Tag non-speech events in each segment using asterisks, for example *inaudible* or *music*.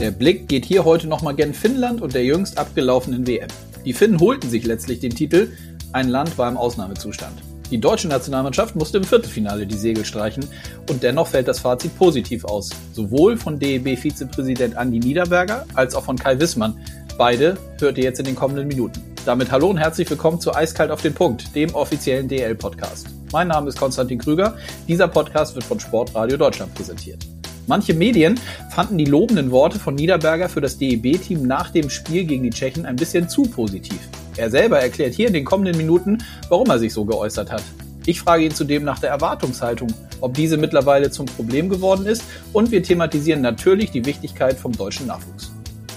Der Blick geht hier heute nochmal gen Finnland und der jüngst abgelaufenen WM. Die Finnen holten sich letztlich den Titel, ein Land war im Ausnahmezustand. Die deutsche Nationalmannschaft musste im Viertelfinale die Segel streichen und dennoch fällt das Fazit positiv aus. Sowohl von DEB-Vizepräsident Andi Niederberger als auch von Kai Wissmann. Beide hört ihr jetzt in den kommenden Minuten. Damit hallo und herzlich willkommen zu Eiskalt auf den Punkt, dem offiziellen DL-Podcast. Mein Name ist Konstantin Krüger. Dieser Podcast wird von Sportradio Deutschland präsentiert. Manche Medien fanden die lobenden Worte von Niederberger für das DEB-Team nach dem Spiel gegen die Tschechen ein bisschen zu positiv. Er selber erklärt hier in den kommenden Minuten, warum er sich so geäußert hat. Ich frage ihn zudem nach der Erwartungshaltung, ob diese mittlerweile zum Problem geworden ist und wir thematisieren natürlich die Wichtigkeit vom deutschen Nachwuchs.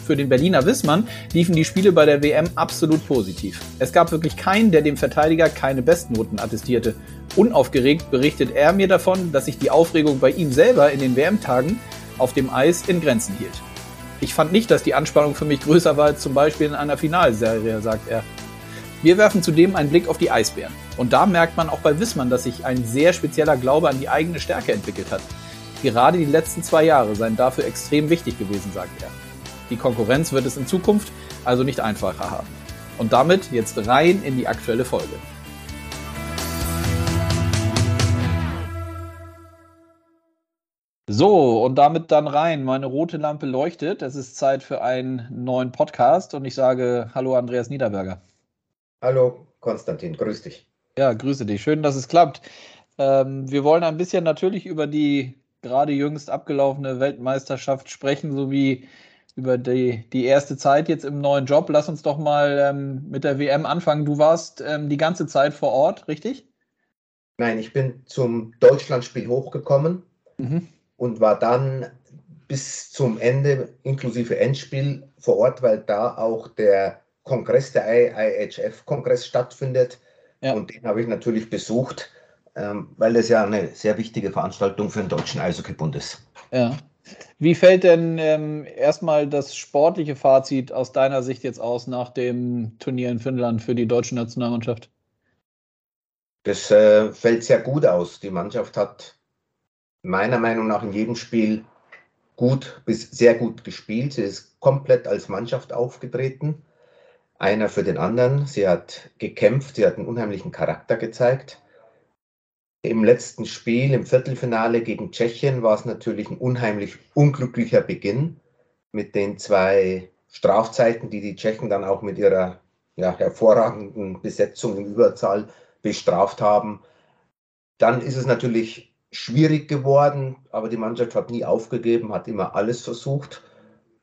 Für den Berliner Wissmann liefen die Spiele bei der WM absolut positiv. Es gab wirklich keinen, der dem Verteidiger keine Bestnoten attestierte. Unaufgeregt berichtet er mir davon, dass sich die Aufregung bei ihm selber in den WM-Tagen auf dem Eis in Grenzen hielt. Ich fand nicht, dass die Anspannung für mich größer war als zum Beispiel in einer Finalserie, sagt er. Wir werfen zudem einen Blick auf die Eisbären. Und da merkt man auch bei Wissmann, dass sich ein sehr spezieller Glaube an die eigene Stärke entwickelt hat. Gerade die letzten zwei Jahre seien dafür extrem wichtig gewesen, sagt er. Die Konkurrenz wird es in Zukunft also nicht einfacher haben. Und damit jetzt rein in die aktuelle Folge. So, und damit dann rein. Meine rote Lampe leuchtet. Es ist Zeit für einen neuen Podcast und ich sage Hallo Andreas Niederberger. Hallo Konstantin, grüß dich. Ja, grüße dich. Schön, dass es klappt. Ähm, wir wollen ein bisschen natürlich über die gerade jüngst abgelaufene Weltmeisterschaft sprechen, sowie über die, die erste Zeit jetzt im neuen Job. Lass uns doch mal ähm, mit der WM anfangen. Du warst ähm, die ganze Zeit vor Ort, richtig? Nein, ich bin zum Deutschlandspiel hochgekommen mhm. Und war dann bis zum Ende inklusive Endspiel vor Ort, weil da auch der Kongress, der IHF-Kongress stattfindet. Ja. Und den habe ich natürlich besucht, ähm, weil das ja eine sehr wichtige Veranstaltung für den Deutschen Eishockeybund ist. Ja. Wie fällt denn ähm, erstmal das sportliche Fazit aus deiner Sicht jetzt aus nach dem Turnier in Finnland für die deutsche Nationalmannschaft? Das äh, fällt sehr gut aus. Die Mannschaft hat meiner Meinung nach in jedem Spiel gut bis sehr gut gespielt. Sie ist komplett als Mannschaft aufgetreten. Einer für den anderen. Sie hat gekämpft, sie hat einen unheimlichen Charakter gezeigt. Im letzten Spiel, im Viertelfinale gegen Tschechien, war es natürlich ein unheimlich unglücklicher Beginn mit den zwei Strafzeiten, die die Tschechen dann auch mit ihrer ja, hervorragenden Besetzung in Überzahl bestraft haben. Dann ist es natürlich schwierig geworden, aber die Mannschaft hat nie aufgegeben, hat immer alles versucht,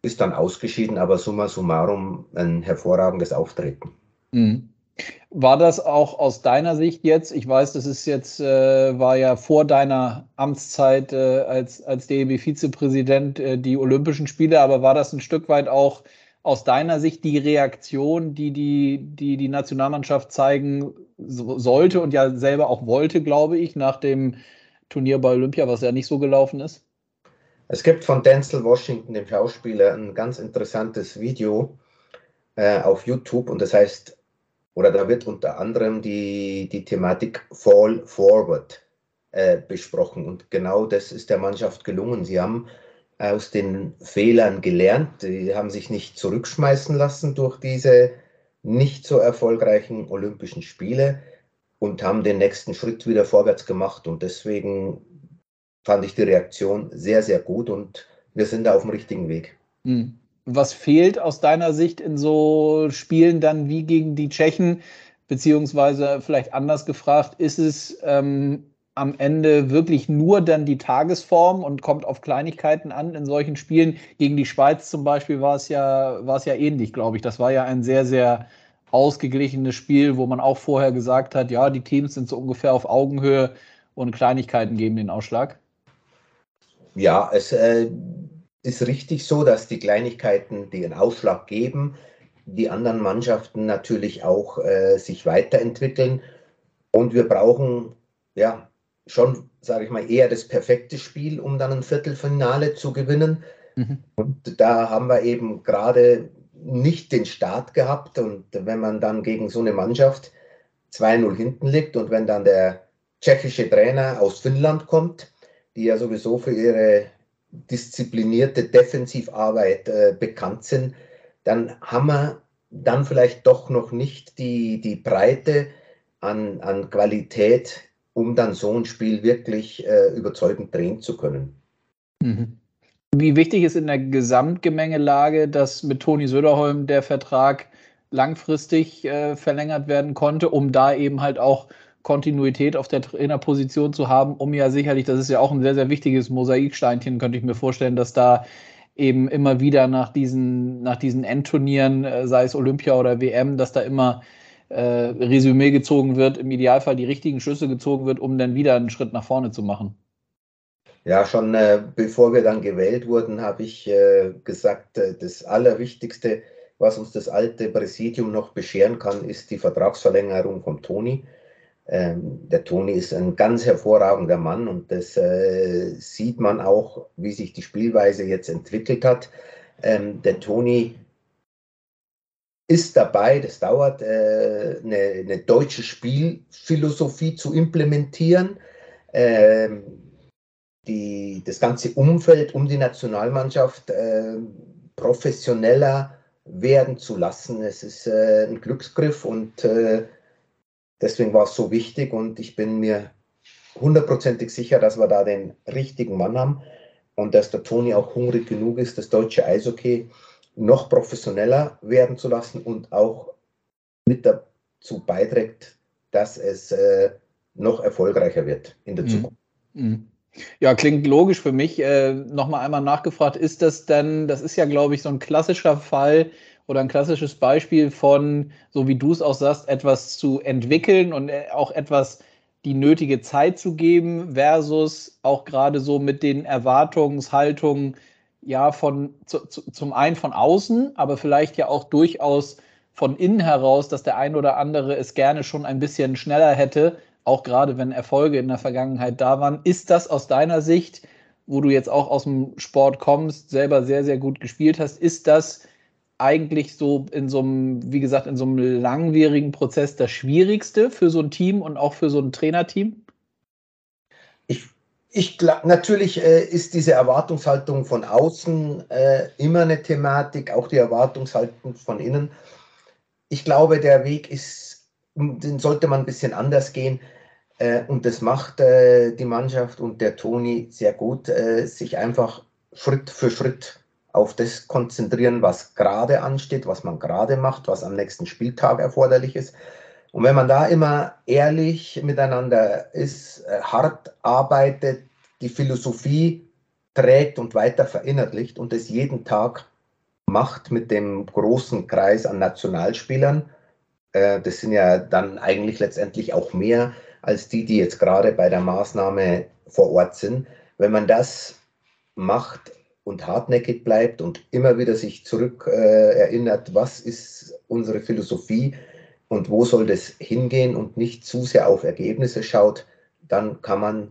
ist dann ausgeschieden, aber summa summarum ein hervorragendes Auftreten. Mhm. War das auch aus deiner Sicht jetzt? Ich weiß, das ist jetzt, äh, war ja vor deiner Amtszeit äh, als, als DEB-Vizepräsident äh, die Olympischen Spiele, aber war das ein Stück weit auch aus deiner Sicht die Reaktion, die die, die, die Nationalmannschaft zeigen so, sollte und ja selber auch wollte, glaube ich, nach dem Turnier bei Olympia, was ja nicht so gelaufen ist? Es gibt von Denzel Washington, dem Schauspieler, ein ganz interessantes Video äh, auf YouTube und das heißt oder da wird unter anderem die, die Thematik Fall Forward äh, besprochen. Und genau das ist der Mannschaft gelungen. Sie haben aus den Fehlern gelernt. Sie haben sich nicht zurückschmeißen lassen durch diese nicht so erfolgreichen Olympischen Spiele und haben den nächsten Schritt wieder vorwärts gemacht. Und deswegen fand ich die Reaktion sehr, sehr gut und wir sind da auf dem richtigen Weg. Mhm was fehlt aus deiner Sicht in so Spielen dann wie gegen die Tschechen? Beziehungsweise vielleicht anders gefragt, ist es ähm, am Ende wirklich nur dann die Tagesform und kommt auf Kleinigkeiten an in solchen Spielen? Gegen die Schweiz zum Beispiel war es ja, war es ja ähnlich, glaube ich. Das war ja ein sehr, sehr ausgeglichenes Spiel, wo man auch vorher gesagt hat, ja, die Teams sind so ungefähr auf Augenhöhe und Kleinigkeiten geben den Ausschlag. Ja, es, äh, ist richtig so, dass die Kleinigkeiten den Ausschlag geben, die anderen Mannschaften natürlich auch äh, sich weiterentwickeln. Und wir brauchen ja schon, sage ich mal, eher das perfekte Spiel, um dann ein Viertelfinale zu gewinnen. Mhm. Und da haben wir eben gerade nicht den Start gehabt. Und wenn man dann gegen so eine Mannschaft 2-0 hinten liegt und wenn dann der tschechische Trainer aus Finnland kommt, die ja sowieso für ihre disziplinierte Defensivarbeit äh, bekannt sind, dann haben wir dann vielleicht doch noch nicht die, die Breite an, an Qualität, um dann so ein Spiel wirklich äh, überzeugend drehen zu können. Mhm. Wie wichtig ist in der Gesamtgemengelage, dass mit Toni Söderholm der Vertrag langfristig äh, verlängert werden konnte, um da eben halt auch Kontinuität auf der Trainerposition zu haben, um ja sicherlich, das ist ja auch ein sehr, sehr wichtiges Mosaiksteinchen, könnte ich mir vorstellen, dass da eben immer wieder nach diesen, nach diesen Endturnieren, äh, sei es Olympia oder WM, dass da immer äh, Resümee gezogen wird, im Idealfall die richtigen Schlüsse gezogen wird, um dann wieder einen Schritt nach vorne zu machen. Ja, schon äh, bevor wir dann gewählt wurden, habe ich äh, gesagt, äh, das Allerwichtigste, was uns das alte Präsidium noch bescheren kann, ist die Vertragsverlängerung vom Toni. Ähm, der Toni ist ein ganz hervorragender Mann und das äh, sieht man auch, wie sich die Spielweise jetzt entwickelt hat. Ähm, der Toni ist dabei, das dauert, äh, eine, eine, deutsche Spielphilosophie zu implementieren. Ähm, die, das ganze Umfeld um die Nationalmannschaft äh, professioneller werden zu lassen. Es ist äh, ein Glücksgriff und äh, deswegen war es so wichtig und ich bin mir hundertprozentig sicher, dass wir da den richtigen Mann haben und dass der Toni auch hungrig genug ist, das deutsche Eishockey noch professioneller werden zu lassen und auch mit dazu beiträgt, dass es äh, noch erfolgreicher wird in der mhm. Zukunft. Mhm. Ja, klingt logisch für mich. Äh, Nochmal einmal nachgefragt, ist das denn, das ist ja, glaube ich, so ein klassischer Fall oder ein klassisches Beispiel von, so wie du es auch sagst, etwas zu entwickeln und äh, auch etwas die nötige Zeit zu geben, versus auch gerade so mit den Erwartungshaltungen, ja, von zu, zu, zum einen von außen, aber vielleicht ja auch durchaus von innen heraus, dass der ein oder andere es gerne schon ein bisschen schneller hätte, auch gerade wenn Erfolge in der Vergangenheit da waren. Ist das aus deiner Sicht, wo du jetzt auch aus dem Sport kommst, selber sehr, sehr gut gespielt hast, ist das eigentlich so in so einem, wie gesagt, in so einem langwierigen Prozess das Schwierigste für so ein Team und auch für so ein Trainerteam? Ich, ich glaube, natürlich äh, ist diese Erwartungshaltung von außen äh, immer eine Thematik, auch die Erwartungshaltung von innen. Ich glaube, der Weg ist, den sollte man ein bisschen anders gehen. Äh, und das macht äh, die Mannschaft und der Toni sehr gut, äh, sich einfach Schritt für Schritt auf das konzentrieren, was gerade ansteht, was man gerade macht, was am nächsten Spieltag erforderlich ist. Und wenn man da immer ehrlich miteinander ist, äh, hart arbeitet, die Philosophie trägt und weiter verinnerlicht und es jeden Tag macht mit dem großen Kreis an Nationalspielern, äh, das sind ja dann eigentlich letztendlich auch mehr als die, die jetzt gerade bei der Maßnahme vor Ort sind. Wenn man das macht, und hartnäckig bleibt und immer wieder sich zurück äh, erinnert, was ist unsere Philosophie und wo soll das hingehen und nicht zu sehr auf Ergebnisse schaut, dann kann man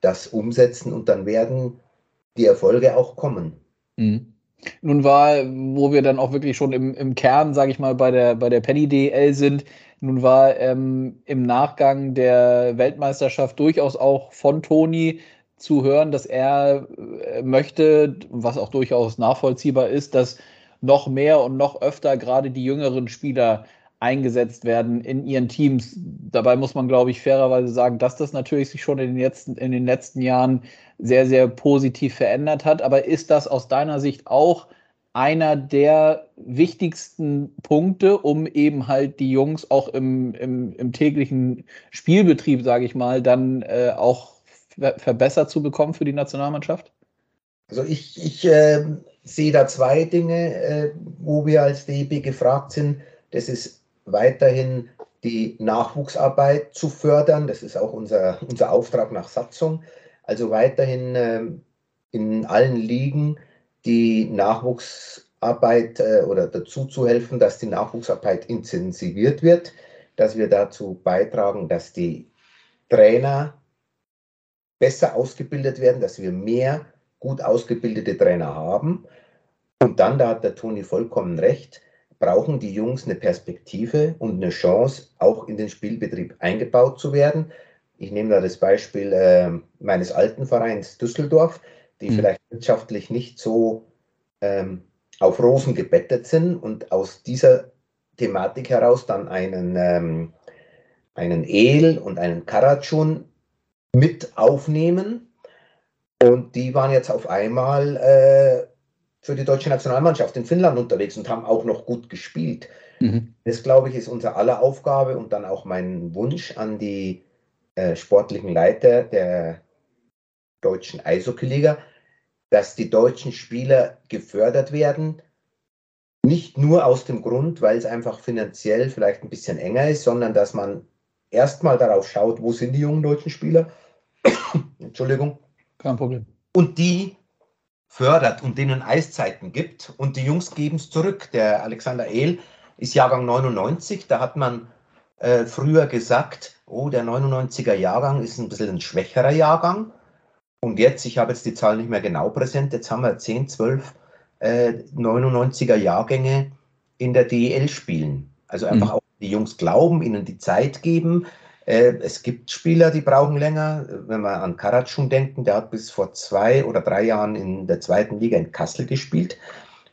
das umsetzen und dann werden die Erfolge auch kommen. Mhm. Nun war, wo wir dann auch wirklich schon im, im Kern, sage ich mal, bei der, bei der Penny DL sind, nun war ähm, im Nachgang der Weltmeisterschaft durchaus auch von Toni zu hören, dass er äh, möchte, was auch durchaus nachvollziehbar ist, dass noch mehr und noch öfter gerade die jüngeren Spieler eingesetzt werden in ihren Teams. Dabei muss man, glaube ich, fairerweise sagen, dass das natürlich sich schon in den letzten, in den letzten Jahren sehr, sehr positiv verändert hat. Aber ist das aus deiner Sicht auch einer der wichtigsten Punkte, um eben halt die Jungs auch im, im, im täglichen Spielbetrieb, sage ich mal, dann äh, auch verbessert zu bekommen für die Nationalmannschaft? Also ich, ich äh, sehe da zwei Dinge, äh, wo wir als DEB gefragt sind. Das ist weiterhin die Nachwuchsarbeit zu fördern. Das ist auch unser, unser Auftrag nach Satzung. Also weiterhin äh, in allen Ligen die Nachwuchsarbeit äh, oder dazu zu helfen, dass die Nachwuchsarbeit intensiviert wird, dass wir dazu beitragen, dass die Trainer besser ausgebildet werden, dass wir mehr gut ausgebildete Trainer haben. Und dann, da hat der Toni vollkommen recht, brauchen die Jungs eine Perspektive und eine Chance, auch in den Spielbetrieb eingebaut zu werden. Ich nehme da das Beispiel äh, meines alten Vereins Düsseldorf. die mhm. vielleicht wirtschaftlich nicht so ähm, auf Rosen gebettet sind und aus dieser Thematik heraus dann einen, ähm, einen El und einen Karatschun mit aufnehmen. Und die waren jetzt auf einmal äh, für die deutsche Nationalmannschaft in Finnland unterwegs und haben auch noch gut gespielt. Mhm. Das, glaube ich, ist unsere aller Aufgabe und dann auch mein Wunsch an die äh, sportlichen Leiter der deutschen Eishockeyliga, dass die deutschen Spieler gefördert werden. Nicht nur aus dem Grund, weil es einfach finanziell vielleicht ein bisschen enger ist, sondern dass man erstmal darauf schaut, wo sind die jungen deutschen Spieler. *coughs* Entschuldigung. Kein Problem. Und die fördert und denen Eiszeiten gibt. Und die Jungs geben es zurück. Der Alexander Ehl ist Jahrgang 99. Da hat man äh, früher gesagt, oh, der 99er Jahrgang ist ein bisschen ein schwächerer Jahrgang. Und jetzt, ich habe jetzt die Zahl nicht mehr genau präsent, jetzt haben wir 10, 12 äh, 99er Jahrgänge in der DEL spielen. Also einfach mhm. auch die Jungs glauben, ihnen die Zeit geben. Äh, es gibt Spieler, die brauchen länger. Wenn wir an Karatschun denken, der hat bis vor zwei oder drei Jahren in der zweiten Liga in Kassel gespielt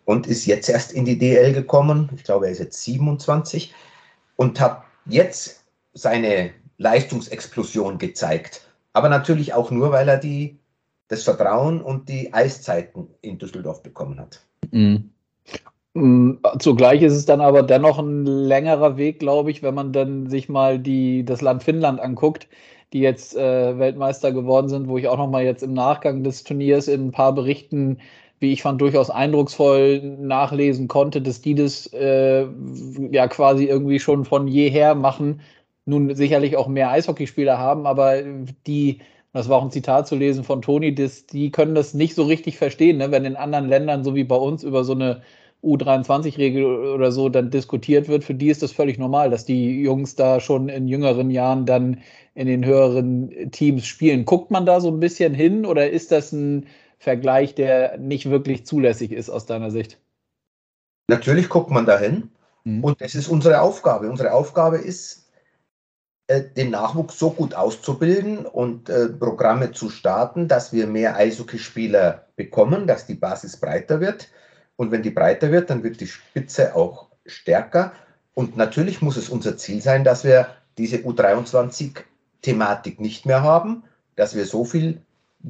und ist jetzt erst in die DL gekommen. Ich glaube, er ist jetzt 27 und hat jetzt seine Leistungsexplosion gezeigt. Aber natürlich auch nur, weil er die, das Vertrauen und die Eiszeiten in Düsseldorf bekommen hat. Mhm. Mm, zugleich ist es dann aber dennoch ein längerer Weg, glaube ich, wenn man dann sich mal die, das Land Finnland anguckt, die jetzt äh, Weltmeister geworden sind, wo ich auch noch mal jetzt im Nachgang des Turniers in ein paar Berichten, wie ich fand, durchaus eindrucksvoll nachlesen konnte, dass die das äh, ja quasi irgendwie schon von jeher machen. Nun sicherlich auch mehr Eishockeyspieler haben, aber die das war auch ein Zitat zu lesen von Toni, dass die können das nicht so richtig verstehen, ne? wenn in anderen Ländern, so wie bei uns, über so eine U23-Regel oder so dann diskutiert wird, für die ist das völlig normal, dass die Jungs da schon in jüngeren Jahren dann in den höheren Teams spielen. Guckt man da so ein bisschen hin oder ist das ein Vergleich, der nicht wirklich zulässig ist aus deiner Sicht? Natürlich guckt man da hin mhm. und es ist unsere Aufgabe. Unsere Aufgabe ist, äh, den Nachwuchs so gut auszubilden und äh, Programme zu starten, dass wir mehr Eishockeyspieler bekommen, dass die Basis breiter wird und wenn die breiter wird, dann wird die Spitze auch stärker. Und natürlich muss es unser Ziel sein, dass wir diese U23-Thematik nicht mehr haben, dass wir so viel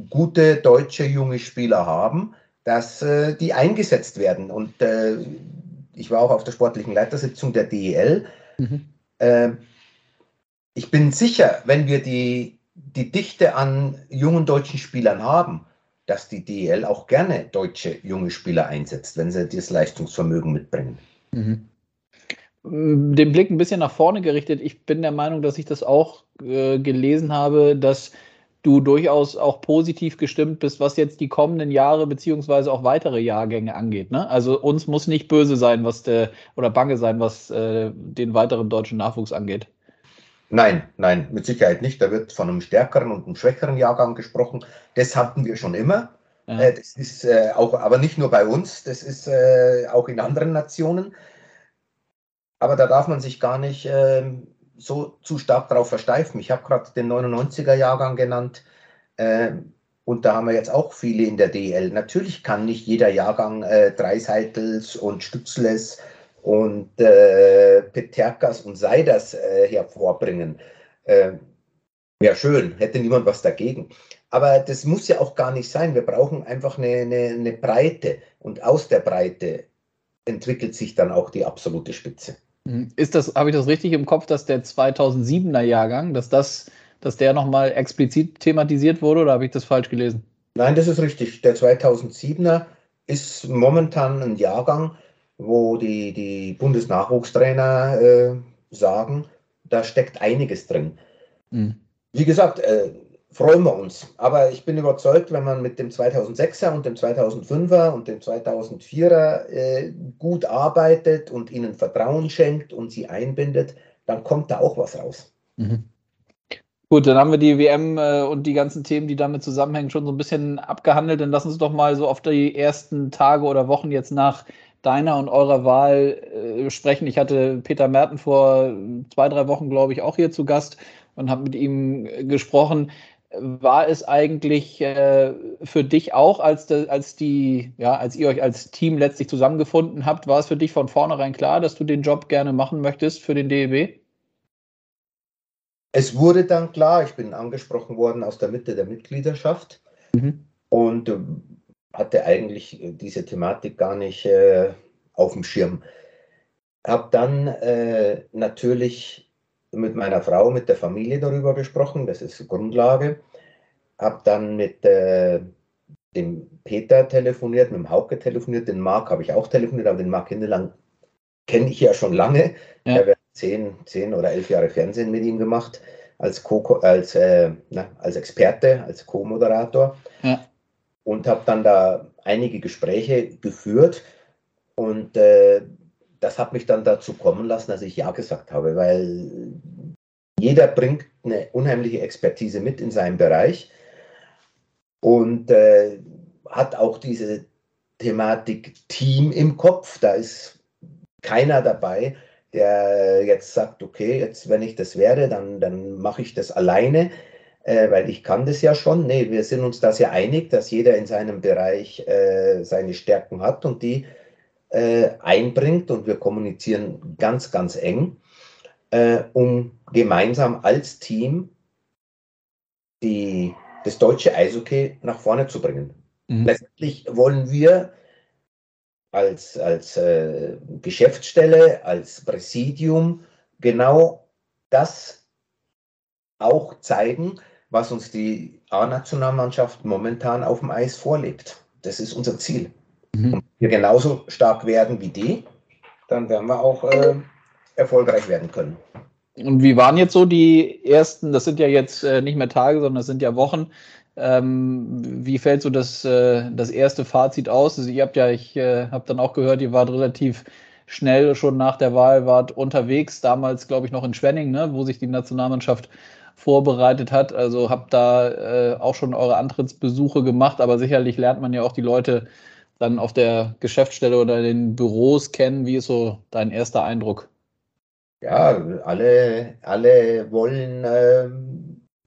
gute deutsche junge Spieler haben, dass äh, die eingesetzt werden. Und äh, ich war auch auf der sportlichen Leitersitzung der DEL. Mhm. Äh, ich bin sicher, wenn wir die, die Dichte an jungen deutschen Spielern haben, dass die DEL auch gerne deutsche junge Spieler einsetzt, wenn sie das Leistungsvermögen mitbringen. Mhm. Den Blick ein bisschen nach vorne gerichtet. Ich bin der Meinung, dass ich das auch äh, gelesen habe, dass du durchaus auch positiv gestimmt bist, was jetzt die kommenden Jahre beziehungsweise auch weitere Jahrgänge angeht. Ne? Also uns muss nicht böse sein, was der oder bange sein, was äh, den weiteren deutschen Nachwuchs angeht. Nein, nein, mit Sicherheit nicht. Da wird von einem stärkeren und einem schwächeren Jahrgang gesprochen. Das hatten wir schon immer. Ja. Äh, das ist äh, auch, aber nicht nur bei uns, das ist äh, auch in anderen Nationen. Aber da darf man sich gar nicht ähm, so zu stark darauf versteifen. Ich habe gerade den 99er Jahrgang genannt. Ähm, und da haben wir jetzt auch viele in der DL. Natürlich kann nicht jeder Jahrgang äh, Dreiseitels und Stützles und äh, Peterkas und Seiders äh, hervorbringen. Äh, ja, schön, hätte niemand was dagegen. Aber das muss ja auch gar nicht sein. Wir brauchen einfach eine, eine, eine Breite und aus der Breite entwickelt sich dann auch die absolute Spitze. Mhm. Ist das, habe ich das richtig im Kopf, dass der 2007er Jahrgang, dass das, dass der nochmal explizit thematisiert wurde oder habe ich das falsch gelesen? Nein, das ist richtig. Der 2007er ist momentan ein Jahrgang, wo die, die Bundesnachwuchstrainer äh, sagen, da steckt einiges drin. Mhm. Wie gesagt, äh, freuen wir uns. Aber ich bin überzeugt, wenn man mit dem 2006er und dem 2005er und dem 2004er äh, gut arbeitet und ihnen Vertrauen schenkt und sie einbindet, dann kommt da auch was raus. Mhm. Gut, dann haben wir die WM äh, und die ganzen Themen, die damit zusammenhängen, schon so ein bisschen abgehandelt. Dann lassen Sie doch mal so auf die ersten Tage oder Wochen jetzt nach deiner und eurer Wahl äh, sprechen. Ich hatte Peter Merten vor zwei, drei Wochen, glaube ich, auch hier zu Gast und habe mit ihm gesprochen. War es eigentlich äh, für dich auch, als, als die, ja, als ihr euch als Team letztlich zusammengefunden habt, war es für dich von vornherein klar, dass du den Job gerne machen möchtest für den DEB? Es wurde dann klar, ich bin angesprochen worden aus der Mitte der Mitgliedschaft mhm. und äh, hatte eigentlich diese Thematik gar nicht äh, auf dem Schirm. Habe dann äh, natürlich mit meiner Frau, mit der Familie darüber gesprochen, das ist die Grundlage. Habe dann mit äh, dem Peter telefoniert, mit dem Hauke telefoniert, den Marc habe ich auch telefoniert, aber den Marc Hindelang kenne ich ja schon lange. Ja. Ich habe zehn, zehn oder elf Jahre Fernsehen mit ihm gemacht, als, Co als, äh, na, als Experte, als Co-Moderator. Ja. Und habe dann da einige Gespräche geführt. Und äh, das hat mich dann dazu kommen lassen, dass ich Ja gesagt habe, weil jeder bringt eine unheimliche Expertise mit in seinem Bereich und äh, hat auch diese Thematik Team im Kopf. Da ist keiner dabei, der jetzt sagt, okay, jetzt wenn ich das werde, dann, dann mache ich das alleine, äh, weil ich kann das ja schon. Nee, wir sind uns da sehr einig, dass jeder in seinem Bereich äh, seine Stärken hat und die äh, einbringt und wir kommunizieren ganz, ganz eng, äh, um gemeinsam als Team die, das deutsche Eishockey nach vorne zu bringen. Mhm. Letztlich wollen wir als, als äh, Geschäftsstelle, als Präsidium genau das auch zeigen, was uns die A-Nationalmannschaft momentan auf dem Eis vorlegt. Das ist unser Ziel. Mhm. Und wir genauso stark werden wie die, dann werden wir auch äh, erfolgreich werden können. Und wie waren jetzt so die ersten, das sind ja jetzt äh, nicht mehr Tage, sondern das sind ja Wochen. Ähm, wie fällt so das, äh, das erste Fazit aus? Also ihr habt ja, ich äh, habe dann auch gehört, ihr wart relativ schnell schon nach der Wahl, wart unterwegs, damals glaube ich noch in Schwenning, ne, wo sich die Nationalmannschaft vorbereitet hat. Also habt da äh, auch schon eure Antrittsbesuche gemacht, aber sicherlich lernt man ja auch die Leute dann auf der Geschäftsstelle oder in den Büros kennen. Wie ist so dein erster Eindruck? Ja, alle, alle wollen, äh,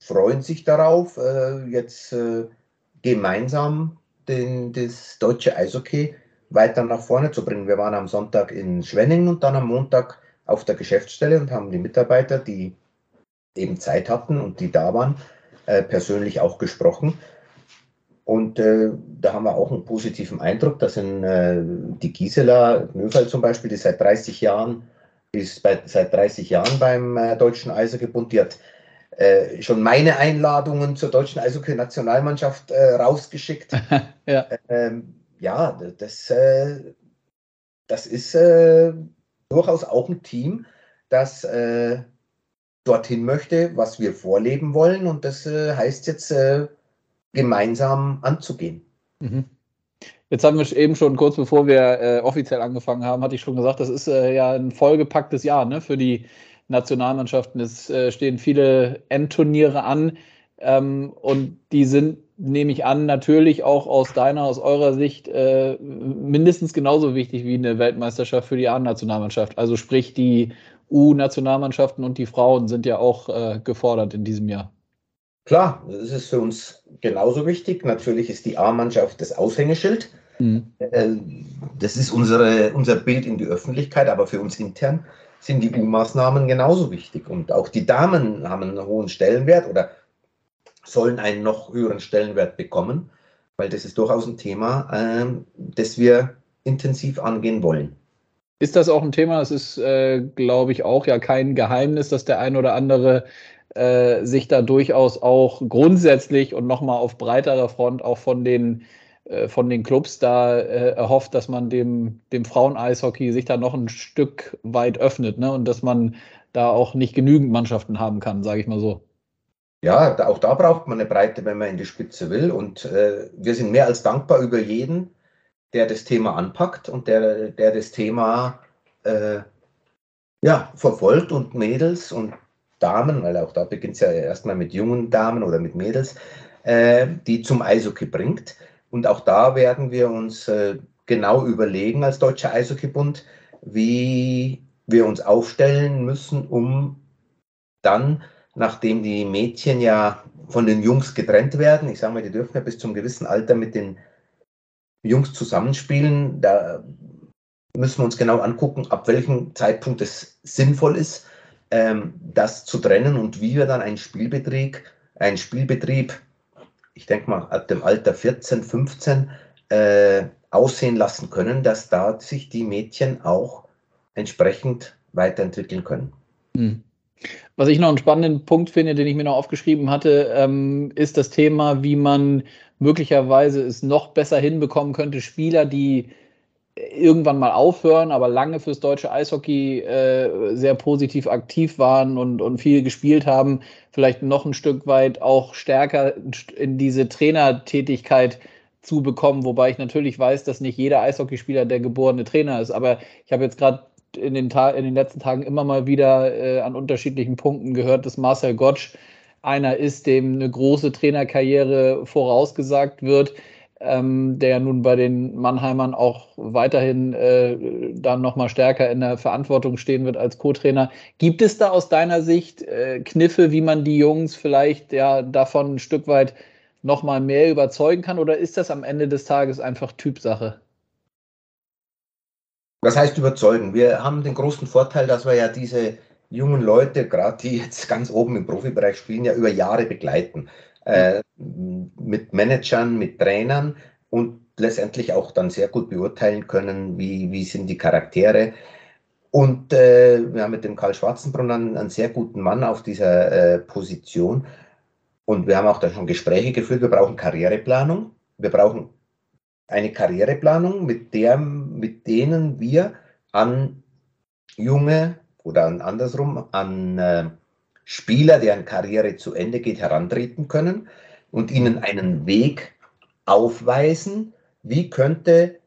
freuen sich darauf, äh, jetzt äh, gemeinsam den, das deutsche Eishockey weiter nach vorne zu bringen. Wir waren am Sonntag in Schwenning und dann am Montag auf der Geschäftsstelle und haben die Mitarbeiter, die eben Zeit hatten und die da waren, äh, persönlich auch gesprochen. Und äh, da haben wir auch einen positiven Eindruck. Das sind äh, die Gisela Nöfel zum Beispiel, die seit 30 Jahren, ist bei, seit 30 Jahren beim äh, Deutschen Eishockeybund. Die hat äh, schon meine Einladungen zur Deutschen Eishockey-Nationalmannschaft äh, rausgeschickt. *laughs* ja. Ähm, ja, das, äh, das ist durchaus auch ein Team, das dorthin möchte, was wir vorleben wollen. Und das heißt jetzt gemeinsam anzugehen. Mhm. Jetzt haben wir eben schon kurz bevor wir äh, offiziell angefangen haben, hatte ich schon gesagt, das ist äh, ja ein vollgepacktes Jahr ne, für die Nationalmannschaften. Es äh, stehen viele Endturniere an ähm, und die sind, nehme ich an, natürlich auch aus deiner, aus eurer Sicht äh, mindestens genauso wichtig wie eine Weltmeisterschaft für die A-Nationalmannschaft. Also sprich, die U-Nationalmannschaften und die Frauen sind ja auch äh, gefordert in diesem Jahr. Klar, das ist für uns genauso wichtig. Natürlich ist die A-Mannschaft das Aushängeschild. Mhm. Äh, das ist unsere, unser Bild in die Öffentlichkeit, aber für uns intern sind die U-Maßnahmen genauso wichtig. Und auch die Damen haben einen hohen Stellenwert oder sollen einen noch höheren Stellenwert bekommen, weil das ist durchaus ein Thema, ähm, das wir intensiv angehen wollen. Ist das auch ein Thema? Es ist, äh, glaube ich, auch ja kein Geheimnis, dass der ein oder andere äh, sich da durchaus auch grundsätzlich und nochmal auf breiterer Front auch von den äh, von den Clubs da äh, erhofft, dass man dem, dem Frauen-Eishockey sich da noch ein Stück weit öffnet ne? und dass man da auch nicht genügend Mannschaften haben kann, sage ich mal so. Ja, auch da braucht man eine Breite, wenn man in die Spitze will. Und äh, wir sind mehr als dankbar über jeden, der das Thema anpackt und der, der das Thema äh, ja, verfolgt und Mädels und Damen, weil auch da beginnt es ja erstmal mit jungen Damen oder mit Mädels, äh, die zum Eishockey bringt. Und auch da werden wir uns äh, genau überlegen als Deutscher Eishockeybund, wie wir uns aufstellen müssen, um dann nachdem die Mädchen ja von den Jungs getrennt werden. Ich sage mal, die dürfen ja bis zum gewissen Alter mit den Jungs zusammenspielen. Da müssen wir uns genau angucken, ab welchem Zeitpunkt es sinnvoll ist, ähm, das zu trennen und wie wir dann einen Spielbetrieb, einen Spielbetrieb, ich denke mal ab dem Alter 14, 15, äh, aussehen lassen können, dass da sich die Mädchen auch entsprechend weiterentwickeln können. Hm. Was ich noch einen spannenden Punkt finde, den ich mir noch aufgeschrieben hatte, ähm, ist das Thema, wie man möglicherweise es noch besser hinbekommen könnte, Spieler, die irgendwann mal aufhören, aber lange fürs deutsche Eishockey äh, sehr positiv aktiv waren und, und viel gespielt haben, vielleicht noch ein Stück weit auch stärker in diese Trainertätigkeit zu bekommen, wobei ich natürlich weiß, dass nicht jeder Eishockeyspieler der geborene Trainer ist. Aber ich habe jetzt gerade in den, in den letzten Tagen immer mal wieder äh, an unterschiedlichen Punkten gehört, dass Marcel Gottsch einer ist, dem eine große Trainerkarriere vorausgesagt wird, ähm, der nun bei den Mannheimern auch weiterhin äh, dann nochmal stärker in der Verantwortung stehen wird als Co-Trainer. Gibt es da aus deiner Sicht äh, Kniffe, wie man die Jungs vielleicht ja davon ein Stück weit nochmal mehr überzeugen kann oder ist das am Ende des Tages einfach Typsache? Was heißt überzeugen? Wir haben den großen Vorteil, dass wir ja diese jungen Leute, gerade die jetzt ganz oben im Profibereich spielen, ja über Jahre begleiten. Äh, mit Managern, mit Trainern und letztendlich auch dann sehr gut beurteilen können, wie, wie sind die Charaktere. Und äh, wir haben mit dem Karl Schwarzenbrunn einen, einen sehr guten Mann auf dieser äh, Position. Und wir haben auch da schon Gespräche geführt. Wir brauchen Karriereplanung. Wir brauchen eine Karriereplanung, mit, der, mit denen wir an junge oder an, andersrum an äh, Spieler, deren Karriere zu Ende geht, herantreten können und ihnen einen Weg aufweisen, wie, könnte,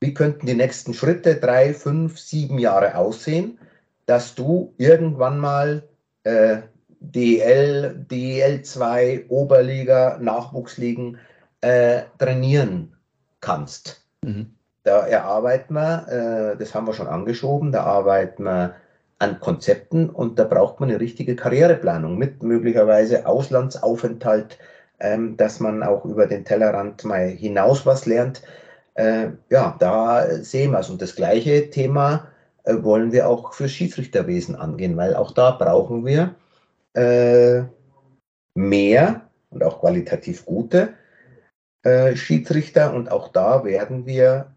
wie könnten die nächsten Schritte drei, fünf, sieben Jahre aussehen, dass du irgendwann mal äh, DL, DL2, Oberliga, Nachwuchsligen äh, trainieren kannst. Mhm. Da erarbeiten wir, äh, das haben wir schon angeschoben, da arbeiten wir an Konzepten und da braucht man eine richtige Karriereplanung mit möglicherweise Auslandsaufenthalt, ähm, dass man auch über den Tellerrand mal hinaus was lernt. Äh, ja, da sehen wir es. Und das gleiche Thema äh, wollen wir auch für Schiedsrichterwesen angehen, weil auch da brauchen wir äh, mehr und auch qualitativ gute äh, Schiedsrichter und auch da werden wir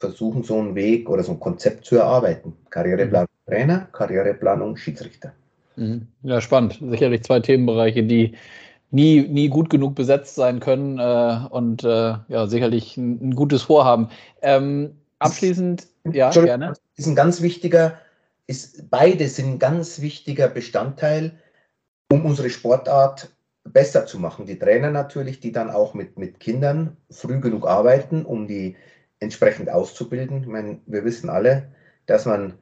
versuchen, so einen Weg oder so ein Konzept zu erarbeiten. Karriereplanung mhm. Trainer, Karriereplanung Schiedsrichter. Mhm. Ja, spannend. Sicherlich zwei Themenbereiche, die nie, nie gut genug besetzt sein können äh, und äh, ja, sicherlich ein, ein gutes Vorhaben. Ähm, abschließend, ja, gerne. Ist ein ganz wichtiger, ist, beide sind ein ganz wichtiger Bestandteil, um unsere Sportart besser zu machen. Die Trainer natürlich, die dann auch mit, mit Kindern früh genug arbeiten, um die entsprechend auszubilden. Ich meine, wir wissen alle, dass man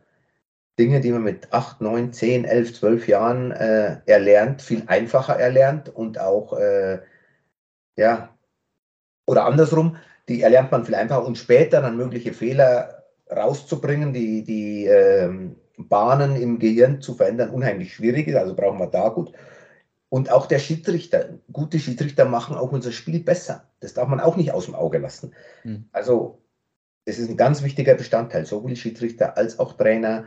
Dinge, die man mit 8, 9, 10, 11, 12 Jahren äh, erlernt, viel einfacher erlernt und auch, äh, ja, oder andersrum, die erlernt man viel einfacher und später dann mögliche Fehler rauszubringen, die, die äh, Bahnen im Gehirn zu verändern, unheimlich schwierig ist. Also brauchen wir da gut. Und auch der Schiedsrichter, gute Schiedsrichter machen auch unser Spiel besser. Das darf man auch nicht aus dem Auge lassen. Mhm. Also es ist ein ganz wichtiger Bestandteil, sowohl Schiedsrichter als auch Trainer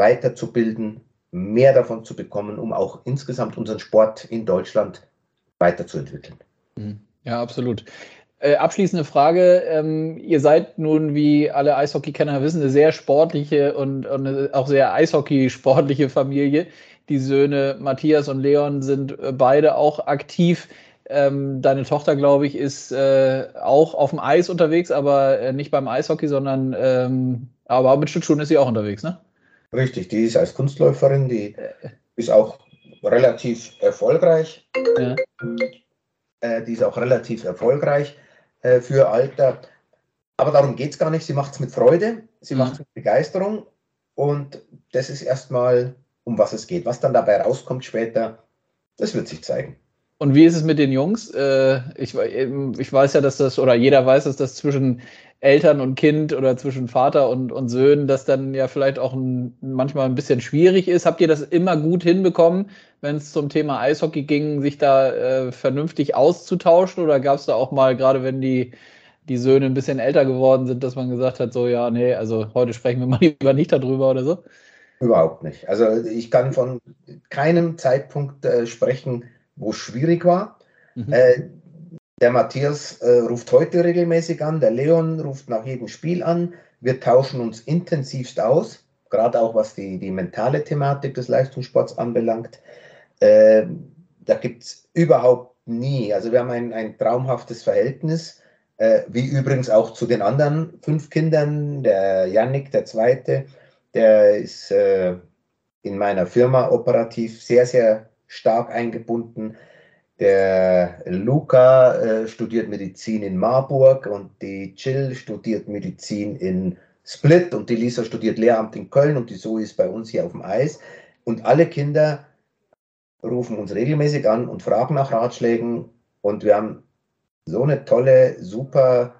weiterzubilden, mehr davon zu bekommen, um auch insgesamt unseren Sport in Deutschland weiterzuentwickeln. Mhm. Ja, absolut. Äh, abschließende Frage. Ähm, ihr seid nun, wie alle Eishockey-Kenner wissen, eine sehr sportliche und, und auch sehr Eishockey-sportliche Familie. Die Söhne Matthias und Leon sind äh, beide auch aktiv. Ähm, deine Tochter, glaube ich, ist äh, auch auf dem Eis unterwegs, aber äh, nicht beim Eishockey, sondern ähm, aber mit Schlittschuhen ist sie auch unterwegs, ne? Richtig, die ist als Kunstläuferin, die ist auch relativ erfolgreich. Ja. Äh, die ist auch relativ erfolgreich äh, für Alter. Aber darum geht es gar nicht. Sie macht es mit Freude, sie mhm. macht es mit Begeisterung und das ist erstmal, um was es geht. Was dann dabei rauskommt später, das wird sich zeigen. Und wie ist es mit den Jungs? Äh, ich, ich, weiß ja, dass das, oder jeder weiß, dass das zwischen Eltern und Kind oder zwischen Vater und, und Söhnen, das dann ja vielleicht auch ein, manchmal ein bisschen schwierig ist. Habt ihr das immer gut hinbekommen, wenn es zum Thema Eishockey ging, sich da äh, vernünftig auszutauschen? Oder gab es da auch mal, gerade wenn die, die Söhne ein bisschen älter geworden sind, dass man gesagt hat, so ja, nee, also heute sprechen wir mal *laughs* lieber nicht darüber oder so? Überhaupt nicht. Also ich kann von keinem Zeitpunkt äh, sprechen, wo es schwierig war. Mhm. Äh, der Matthias äh, ruft heute regelmäßig an, der Leon ruft nach jedem Spiel an. Wir tauschen uns intensivst aus, gerade auch was die, die mentale Thematik des Leistungssports anbelangt. Äh, da gibt es überhaupt nie, also wir haben ein, ein traumhaftes Verhältnis, äh, wie übrigens auch zu den anderen fünf Kindern. Der Yannick, der zweite, der ist äh, in meiner Firma operativ sehr, sehr stark eingebunden. Der Luca äh, studiert Medizin in Marburg und die Jill studiert Medizin in Split und die Lisa studiert Lehramt in Köln und die Zoe ist bei uns hier auf dem Eis. Und alle Kinder rufen uns regelmäßig an und fragen nach Ratschlägen und wir haben so eine tolle, super,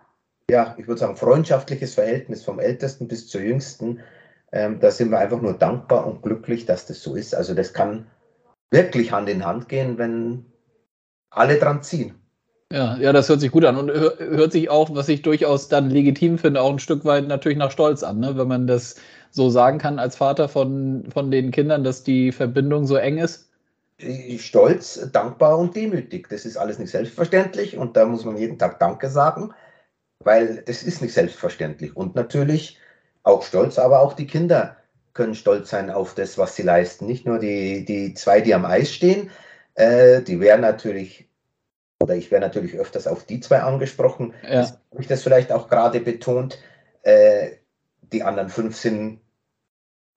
ja, ich würde sagen, freundschaftliches Verhältnis vom Ältesten bis zur Jüngsten. Ähm, da sind wir einfach nur dankbar und glücklich, dass das so ist. Also das kann wirklich Hand in Hand gehen, wenn alle dran ziehen. Ja, ja, das hört sich gut an und hört sich auch, was ich durchaus dann legitim finde, auch ein Stück weit natürlich nach Stolz an, ne? wenn man das so sagen kann als Vater von, von den Kindern, dass die Verbindung so eng ist. Stolz, dankbar und demütig. Das ist alles nicht selbstverständlich und da muss man jeden Tag Danke sagen, weil das ist nicht selbstverständlich. Und natürlich auch stolz, aber auch die Kinder können stolz sein auf das, was sie leisten. Nicht nur die, die zwei, die am Eis stehen, äh, die wären natürlich, oder ich wäre natürlich öfters auf die zwei angesprochen. Ja. Habe ich das vielleicht auch gerade betont. Äh, die anderen fünf sind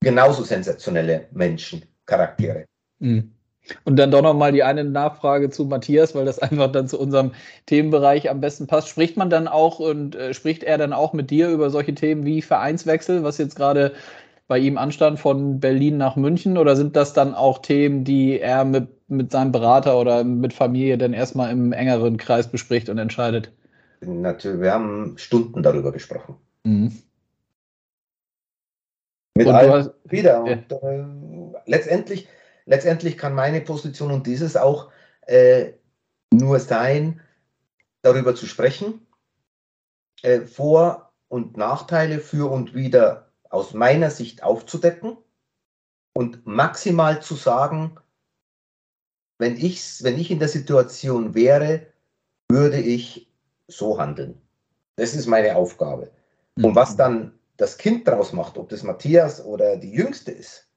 genauso sensationelle Menschen, Charaktere. Mhm. Und dann doch nochmal die eine Nachfrage zu Matthias, weil das *laughs* einfach dann zu unserem Themenbereich am besten passt. Spricht man dann auch und äh, spricht er dann auch mit dir über solche Themen wie Vereinswechsel, was jetzt gerade bei ihm anstand von Berlin nach München? Oder sind das dann auch Themen, die er mit, mit seinem Berater oder mit Familie dann erstmal im engeren Kreis bespricht und entscheidet? Natürlich, wir haben Stunden darüber gesprochen. Mhm. Mit und allem wieder. Ja. Und, äh, letztendlich, letztendlich kann meine Position und dieses auch äh, nur sein, darüber zu sprechen, äh, Vor- und Nachteile für und wieder aus meiner Sicht aufzudecken und maximal zu sagen, wenn ich, wenn ich in der Situation wäre, würde ich so handeln. Das ist meine Aufgabe. Und mhm. was dann das Kind daraus macht, ob das Matthias oder die Jüngste ist,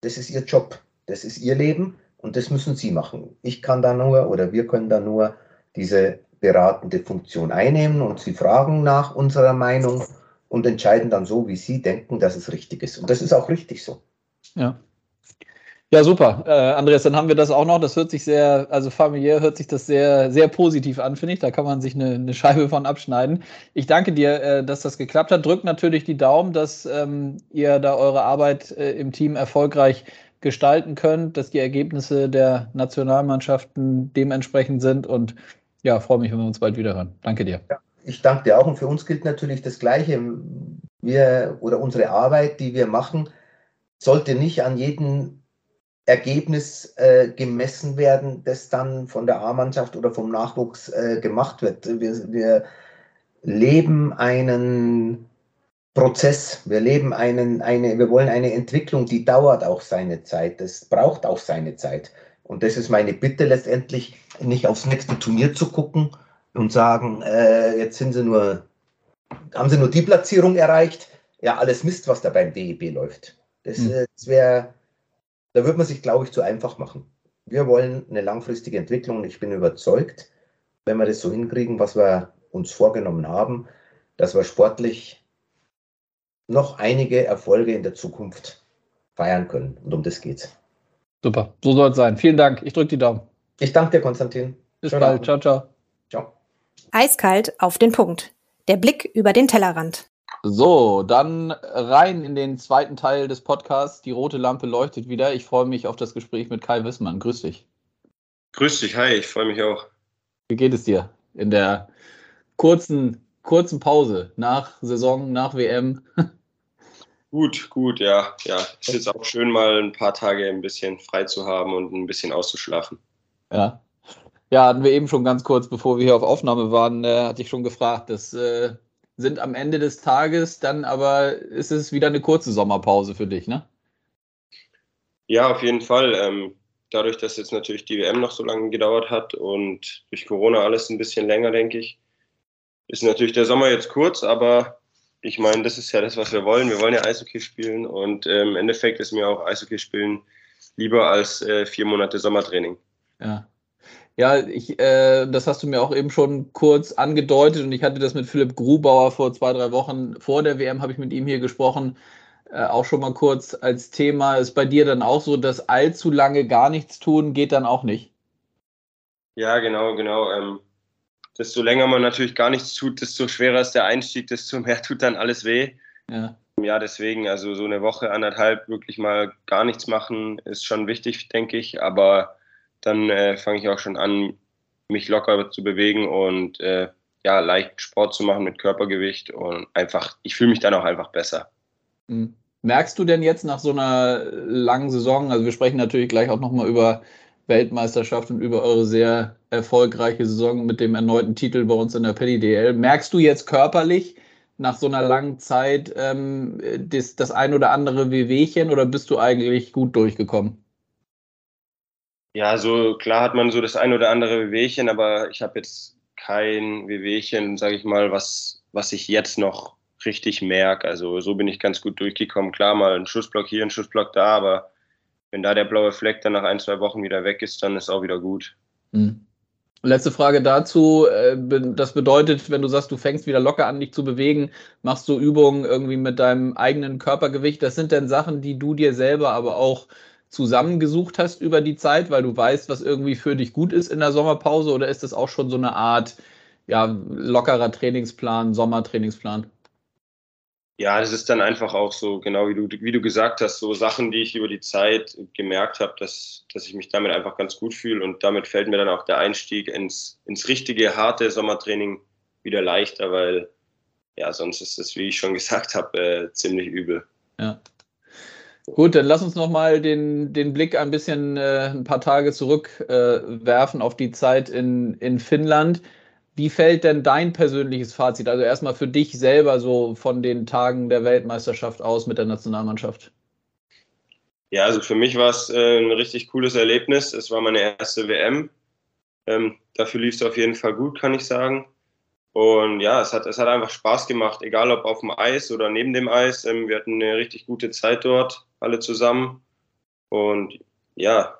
das ist ihr Job, das ist ihr Leben und das müssen sie machen. Ich kann da nur oder wir können da nur diese beratende Funktion einnehmen und sie fragen nach unserer Meinung und entscheiden dann so, wie sie denken, dass es richtig ist. Und das ist auch richtig so. Ja. Ja, super. Äh, Andreas, dann haben wir das auch noch. Das hört sich sehr, also familiär hört sich das sehr, sehr positiv an, finde ich. Da kann man sich eine, eine Scheibe von abschneiden. Ich danke dir, äh, dass das geklappt hat. Drückt natürlich die Daumen, dass ähm, ihr da eure Arbeit äh, im Team erfolgreich gestalten könnt, dass die Ergebnisse der Nationalmannschaften dementsprechend sind. Und ja, freue mich, wenn wir uns bald wieder hören. Danke dir. Ja ich danke dir auch und für uns gilt natürlich das Gleiche. Wir oder unsere Arbeit, die wir machen, sollte nicht an jedem Ergebnis äh, gemessen werden, das dann von der A-Mannschaft oder vom Nachwuchs äh, gemacht wird. Wir, wir, leben einen Prozess, wir leben einen, eine, wir wollen eine Entwicklung, die dauert auch seine Zeit, das braucht auch seine Zeit. Und das ist meine Bitte letztendlich, nicht aufs nächste Turnier zu gucken, und sagen, äh, jetzt sind sie nur, haben sie nur die Platzierung erreicht. Ja, alles Mist, was da beim DEB läuft. Das, mhm. das wäre, da würde man sich, glaube ich, zu einfach machen. Wir wollen eine langfristige Entwicklung und ich bin überzeugt, wenn wir das so hinkriegen, was wir uns vorgenommen haben, dass wir sportlich noch einige Erfolge in der Zukunft feiern können. Und um das geht's. Super, so soll es sein. Vielen Dank. Ich drücke die Daumen. Ich danke dir, Konstantin. Bis Schönen bald. Abend. Ciao, ciao. Ciao. Eiskalt auf den Punkt. Der Blick über den Tellerrand. So, dann rein in den zweiten Teil des Podcasts. Die rote Lampe leuchtet wieder. Ich freue mich auf das Gespräch mit Kai Wissmann. Grüß dich. Grüß dich, hi, ich freue mich auch. Wie geht es dir in der kurzen kurzen Pause nach Saison, nach WM? *laughs* Gut, gut, ja. Ja, es ist auch schön, mal ein paar Tage ein bisschen frei zu haben und ein bisschen auszuschlafen. Ja. Ja, hatten wir eben schon ganz kurz, bevor wir hier auf Aufnahme waren, äh, hatte ich schon gefragt. Das äh, sind am Ende des Tages dann aber ist es wieder eine kurze Sommerpause für dich, ne? Ja, auf jeden Fall. Ähm, dadurch, dass jetzt natürlich die WM noch so lange gedauert hat und durch Corona alles ein bisschen länger, denke ich, ist natürlich der Sommer jetzt kurz, aber ich meine, das ist ja das, was wir wollen. Wir wollen ja Eishockey spielen und äh, im Endeffekt ist mir auch Eishockey spielen lieber als äh, vier Monate Sommertraining. Ja. Ja, ich, äh, das hast du mir auch eben schon kurz angedeutet und ich hatte das mit Philipp Grubauer vor zwei, drei Wochen vor der WM, habe ich mit ihm hier gesprochen, äh, auch schon mal kurz als Thema. Ist bei dir dann auch so, dass allzu lange gar nichts tun geht dann auch nicht? Ja, genau, genau. Ähm, desto länger man natürlich gar nichts tut, desto schwerer ist der Einstieg, desto mehr tut dann alles weh. Ja. Ja, deswegen, also so eine Woche, anderthalb wirklich mal gar nichts machen, ist schon wichtig, denke ich. Aber dann äh, fange ich auch schon an, mich locker zu bewegen und äh, ja, leicht Sport zu machen mit Körpergewicht und einfach, ich fühle mich dann auch einfach besser. Mhm. Merkst du denn jetzt nach so einer langen Saison, also wir sprechen natürlich gleich auch nochmal über Weltmeisterschaft und über eure sehr erfolgreiche Saison mit dem erneuten Titel bei uns in der Penny DL. Merkst du jetzt körperlich nach so einer langen Zeit ähm, das, das ein oder andere Wehwehchen oder bist du eigentlich gut durchgekommen? Ja, so klar hat man so das ein oder andere Wehwehchen, aber ich habe jetzt kein Wehwehchen, sage ich mal, was, was ich jetzt noch richtig merke. Also so bin ich ganz gut durchgekommen. Klar, mal ein Schussblock hier, ein Schussblock da, aber wenn da der blaue Fleck dann nach ein, zwei Wochen wieder weg ist, dann ist auch wieder gut. Mhm. Letzte Frage dazu. Äh, das bedeutet, wenn du sagst, du fängst wieder locker an, dich zu bewegen, machst du Übungen irgendwie mit deinem eigenen Körpergewicht. Das sind denn Sachen, die du dir selber aber auch zusammengesucht hast über die Zeit, weil du weißt, was irgendwie für dich gut ist in der Sommerpause? Oder ist das auch schon so eine Art ja, lockerer Trainingsplan, Sommertrainingsplan? Ja, das ist dann einfach auch so, genau wie du, wie du gesagt hast, so Sachen, die ich über die Zeit gemerkt habe, dass, dass ich mich damit einfach ganz gut fühle und damit fällt mir dann auch der Einstieg ins, ins richtige, harte Sommertraining wieder leichter, weil ja, sonst ist es, wie ich schon *laughs* gesagt habe, äh, ziemlich übel. Ja. Gut, dann lass uns nochmal den, den Blick ein bisschen äh, ein paar Tage zurückwerfen äh, auf die Zeit in, in Finnland. Wie fällt denn dein persönliches Fazit, also erstmal für dich selber so von den Tagen der Weltmeisterschaft aus mit der Nationalmannschaft? Ja, also für mich war es äh, ein richtig cooles Erlebnis. Es war meine erste WM. Ähm, dafür lief es auf jeden Fall gut, kann ich sagen. Und ja, es hat, es hat einfach Spaß gemacht, egal ob auf dem Eis oder neben dem Eis. Ähm, wir hatten eine richtig gute Zeit dort, alle zusammen. Und ja,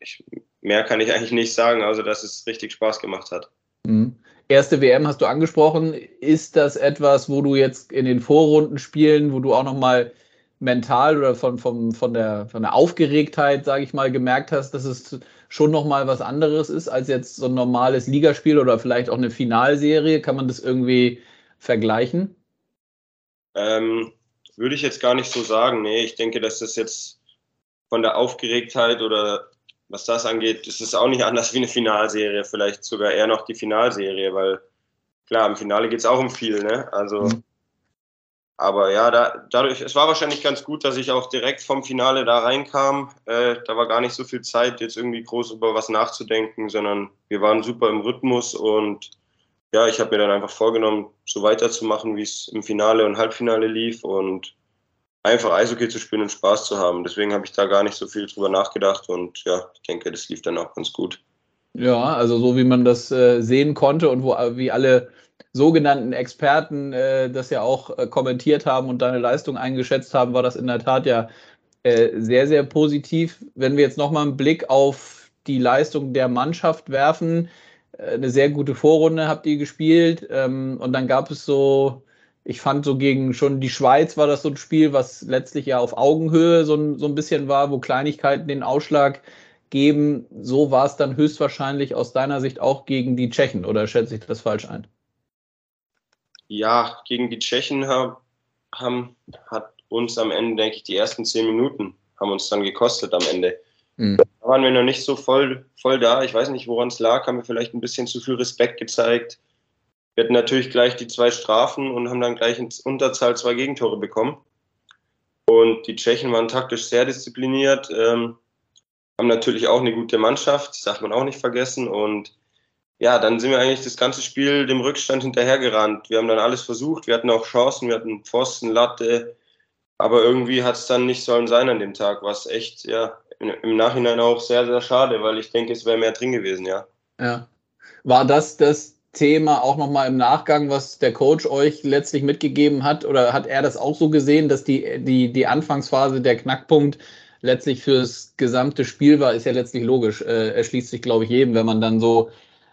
ich, mehr kann ich eigentlich nicht sagen, außer dass es richtig Spaß gemacht hat. Mhm. Erste WM hast du angesprochen. Ist das etwas, wo du jetzt in den Vorrunden spielen, wo du auch nochmal mental oder von, von, von, der, von der Aufgeregtheit, sage ich mal, gemerkt hast, dass es schon nochmal was anderes ist als jetzt so ein normales Ligaspiel oder vielleicht auch eine Finalserie? Kann man das irgendwie vergleichen? Ähm, würde ich jetzt gar nicht so sagen. Nee, ich denke, dass das jetzt von der Aufgeregtheit oder was das angeht, ist es auch nicht anders wie eine Finalserie, vielleicht sogar eher noch die Finalserie, weil klar, im Finale geht es auch um viel, ne? Also, mhm. aber ja, da, dadurch, es war wahrscheinlich ganz gut, dass ich auch direkt vom Finale da reinkam. Äh, da war gar nicht so viel Zeit, jetzt irgendwie groß über was nachzudenken, sondern wir waren super im Rhythmus und ja, ich habe mir dann einfach vorgenommen, so weiterzumachen, wie es im Finale und Halbfinale lief und einfach Eishockey zu spielen und Spaß zu haben. Deswegen habe ich da gar nicht so viel drüber nachgedacht und ja, ich denke, das lief dann auch ganz gut. Ja, also so wie man das äh, sehen konnte und wo wie alle sogenannten Experten äh, das ja auch äh, kommentiert haben und deine Leistung eingeschätzt haben, war das in der Tat ja äh, sehr, sehr positiv. Wenn wir jetzt nochmal einen Blick auf die Leistung der Mannschaft werfen, äh, eine sehr gute Vorrunde habt ihr gespielt ähm, und dann gab es so ich fand so gegen schon die Schweiz war das so ein Spiel, was letztlich ja auf Augenhöhe so ein, so ein bisschen war, wo Kleinigkeiten den Ausschlag geben. So war es dann höchstwahrscheinlich aus deiner Sicht auch gegen die Tschechen oder schätze ich das falsch ein? Ja, gegen die Tschechen haben, haben hat uns am Ende, denke ich, die ersten zehn Minuten haben uns dann gekostet am Ende. Mhm. Da waren wir noch nicht so voll, voll da. Ich weiß nicht, woran es lag. Haben wir vielleicht ein bisschen zu viel Respekt gezeigt wir hatten natürlich gleich die zwei Strafen und haben dann gleich in Unterzahl zwei Gegentore bekommen. Und die Tschechen waren taktisch sehr diszipliniert, ähm, haben natürlich auch eine gute Mannschaft, das darf man auch nicht vergessen. Und ja, dann sind wir eigentlich das ganze Spiel dem Rückstand hinterhergerannt. Wir haben dann alles versucht, wir hatten auch Chancen, wir hatten Pfosten, Latte, aber irgendwie hat es dann nicht sollen sein an dem Tag, was echt, ja, im Nachhinein auch sehr, sehr schade, weil ich denke, es wäre mehr drin gewesen, ja. Ja. War das das Thema auch nochmal im Nachgang, was der Coach euch letztlich mitgegeben hat? Oder hat er das auch so gesehen, dass die, die, die Anfangsphase der Knackpunkt letztlich fürs gesamte Spiel war? Ist ja letztlich logisch. Äh, erschließt sich, glaube ich, jedem, wenn man dann so